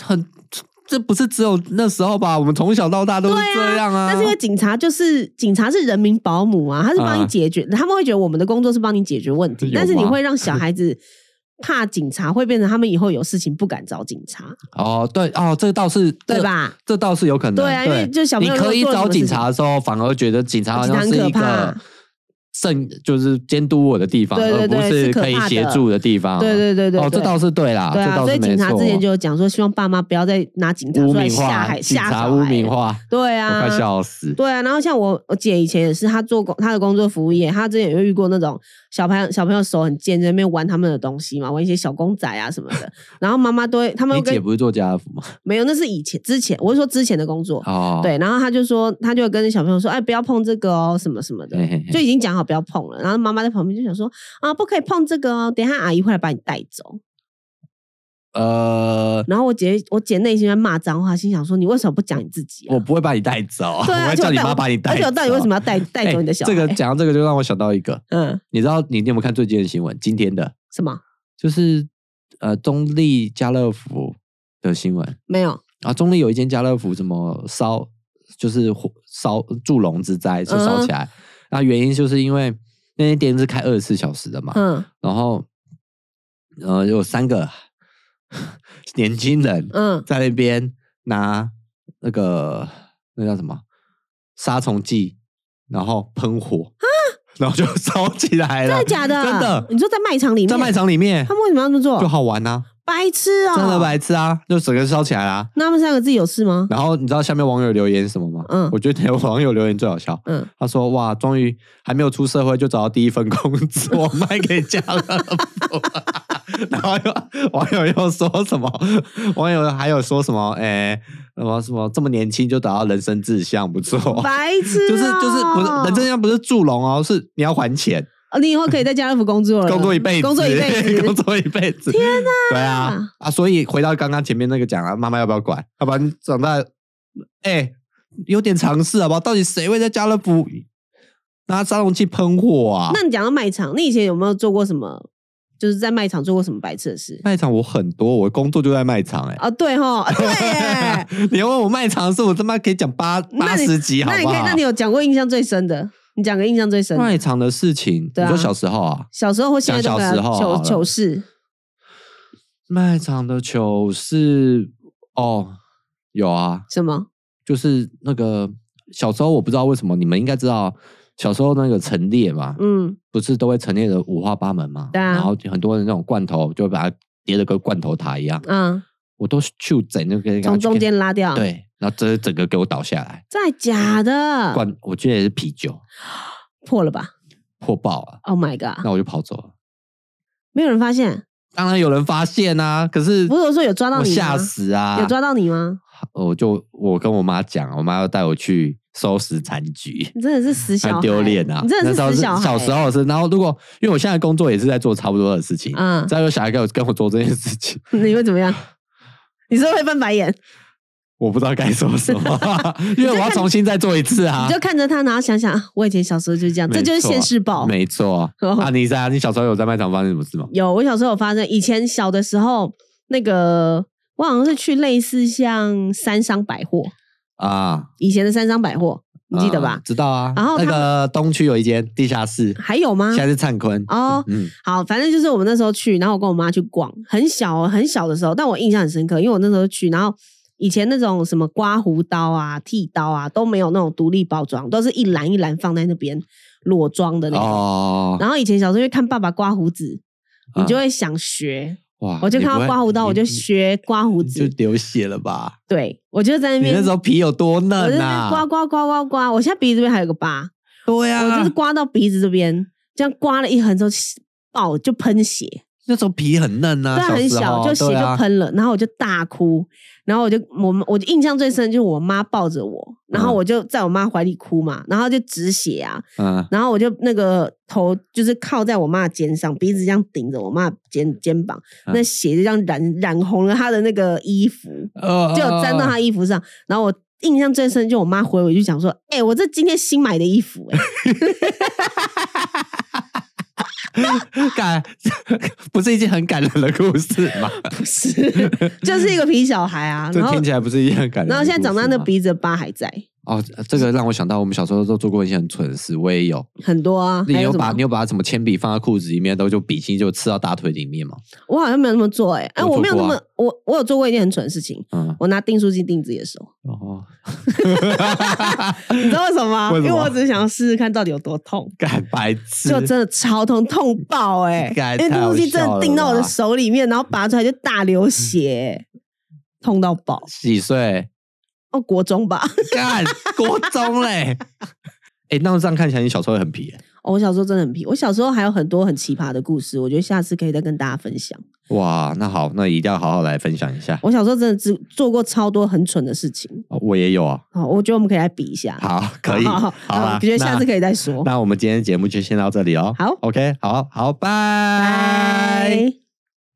很，这不是只有那时候吧？我们从小到大都是这样啊。但是因为警察就是警察是人民保姆啊，他是帮你解决，啊、他们会觉得我们的工作是帮你解决问题，但是你会让小孩子。怕警察会变成他们以后有事情不敢找警察哦，对哦，这倒是对吧？这倒是有可能，对啊，因为就小朋友你可以找警察的时候，反而觉得警察好像是一个。正就是监督我的地方，而不是可以协助的地方。对对对对，哦，这倒是对啦。对啊，所以警察之前就有讲说，希望爸妈不要再拿警察出来吓害、吓小孩。污名化，对啊，快笑死。对啊，然后像我我姐以前也是，她做工，她的工作服务业，她之前有遇过那种小朋友小朋友手很贱，在那边玩他们的东西嘛，玩一些小公仔啊什么的。然后妈妈都会，他们你姐不是做家乐福吗？没有，那是以前之前，我是说之前的工作。哦，对，然后她就说，她就跟小朋友说，哎，不要碰这个哦，什么什么的，就已经讲好不要碰了。然后。妈妈在旁边就想说啊，不可以碰这个哦，等一下阿姨会来把你带走。呃，然后我姐，我姐内心在骂脏话，心想说：你为什么不讲你自己？我不会把你带走，对啊，我会叫你妈把你带走。而且我到底为什么要带带走你的小孩？这个讲到这个，就让我想到一个，嗯，你知道你有没有看最近的新闻？今天的什么？就是呃，中立家乐福的新闻没有啊？中立有一间家乐福，怎么烧？就是火烧祝融之灾就烧起来，那原因就是因为。那间店是开二十四小时的嘛，嗯，然后，呃，有三个 年轻人，嗯，在那边拿那个那叫什么杀虫剂，然后喷火，啊，然后就烧起来了，真的假的？真的？你说在卖场里面，在卖场里面，他们为什么要这么做？就好玩啊。白痴啊！真的白痴啊！就整个烧起来啦。那他们三个自己有事吗？然后你知道下面网友留言什么吗？嗯，我觉得有网友留言最好笑。嗯，他说：“哇，终于还没有出社会就找到第一份工作，卖给家乐福。”然后又网友又说什么？网友还有说什么？哎，什么什么这么年轻就找到人生志向，不错。白痴，就是就是不是人生志向不是祝融哦，是你要还钱。哦，你以后可以在家乐福工作了，工作一辈子，工作一辈子，工作一辈子。天哪！对啊，啊，所以回到刚刚前面那个讲啊，妈妈要不要管？要不然长大，哎、欸，有点常识好不好？到底谁会在家乐福拿杀虫剂喷火啊？那你讲到卖场，你以前有没有做过什么？就是在卖场做过什么白痴的事？卖场我很多，我工作就在卖场、欸，哎。啊，对哈，对耶。你要问我卖场的事，我他妈可以讲八八十集，好不好？那你可以，那你有讲过印象最深的？你讲个印象最深的卖场的事情，你说小时候啊？小时候或现在的糗糗事。卖场的糗事哦，有啊。什么？就是那个小时候，我不知道为什么，你们应该知道，小时候那个陈列嘛，嗯，不是都会陈列的五花八门嘛？对啊。然后很多人那种罐头，就会把它叠的跟罐头塔一样。嗯。我都去整那个，从中间拉掉。对。然后这整个给我倒下来，真的假的？罐，我觉得也是啤酒，破了吧？破爆了！Oh my god！那我就跑走了，没有人发现。当然有人发现啊，可是不是说有抓到你，吓死啊！有抓到你吗？我就我跟我妈讲，我妈要带我去收拾残局。你真的是死小 孩，丢脸啊！你真的是死小孩。小时候是，然后如果因为我现在工作也是在做差不多的事情，嗯，只要有小孩跟我跟我做这件事情，你会怎么样？你是不是会翻白眼？我不知道该说什么，因为我要重新再做一次啊！你就看着他，然后想想，我以前小时候就是这样，这就是现世报。没错，啊，你在啊？你小时候有在卖场发生什么事吗？有，我小时候有发生。以前小的时候，那个我好像是去类似像三商百货啊，以前的三商百货，你记得吧？知道啊。然后那个东区有一间地下室，还有吗？现在是灿坤哦。嗯，好，反正就是我们那时候去，然后我跟我妈去逛，很小很小的时候，但我印象很深刻，因为我那时候去，然后。以前那种什么刮胡刀啊、剃刀啊都没有那种独立包装，都是一篮一篮放在那边裸装的那种。哦。然后以前小时候会看爸爸刮胡子，你就会想学。哇！我就看到刮胡刀，我就学刮胡子。就流血了吧？对，我就在那边。你那时候皮有多嫩啊？刮刮刮刮刮，我现在鼻子这边还有个疤。对呀。我就是刮到鼻子这边，这样刮了一横之后爆就喷血。那时候皮很嫩啊，对，很小，就血就喷了，然后我就大哭，然后我就我我印象最深就是我妈抱着我，然后我就在我妈怀里哭嘛，然后就止血啊，嗯，然后我就那个头就是靠在我妈的肩上，鼻子这样顶着我妈肩肩膀，那血就这样染染红了她的那个衣服，就有沾到她衣服上，然后我印象最深就我妈回我就讲说，哎，我这今天新买的衣服，哎。感 不是一件很感人的故事吗？不是，就是一个皮小孩啊。这听起来不是一件很感人。然后现在长大，那鼻子的疤还在。哦，这个让我想到，我们小时候都做过一些很蠢的事，我也有很多啊。你有把你有把什么铅笔放在裤子里面，都就笔芯就刺到大腿里面吗？我好像没有那么做，哎，哎，我没有那么，我我有做过一件很蠢的事情。嗯，我拿订书机订自己的手。哦，你知道为什么吗？因为我只是想要试试看到底有多痛。干白痴，就真的超痛，痛爆哎！因为订书机真的订到我的手里面，然后拔出来就大流血，痛到爆。几岁？哦，国中吧，干国中嘞，哎、欸，那这样看起来你小时候很皮、欸。哦，我小时候真的很皮，我小时候还有很多很奇葩的故事，我觉得下次可以再跟大家分享。哇，那好，那一定要好好来分享一下。我小时候真的只做过超多很蠢的事情。哦、我也有啊。好，我觉得我们可以来比一下。好，可以。好，好，我觉得下次可以再说。那，那我们今天节目就先到这里哦。好，OK，好好，拜拜。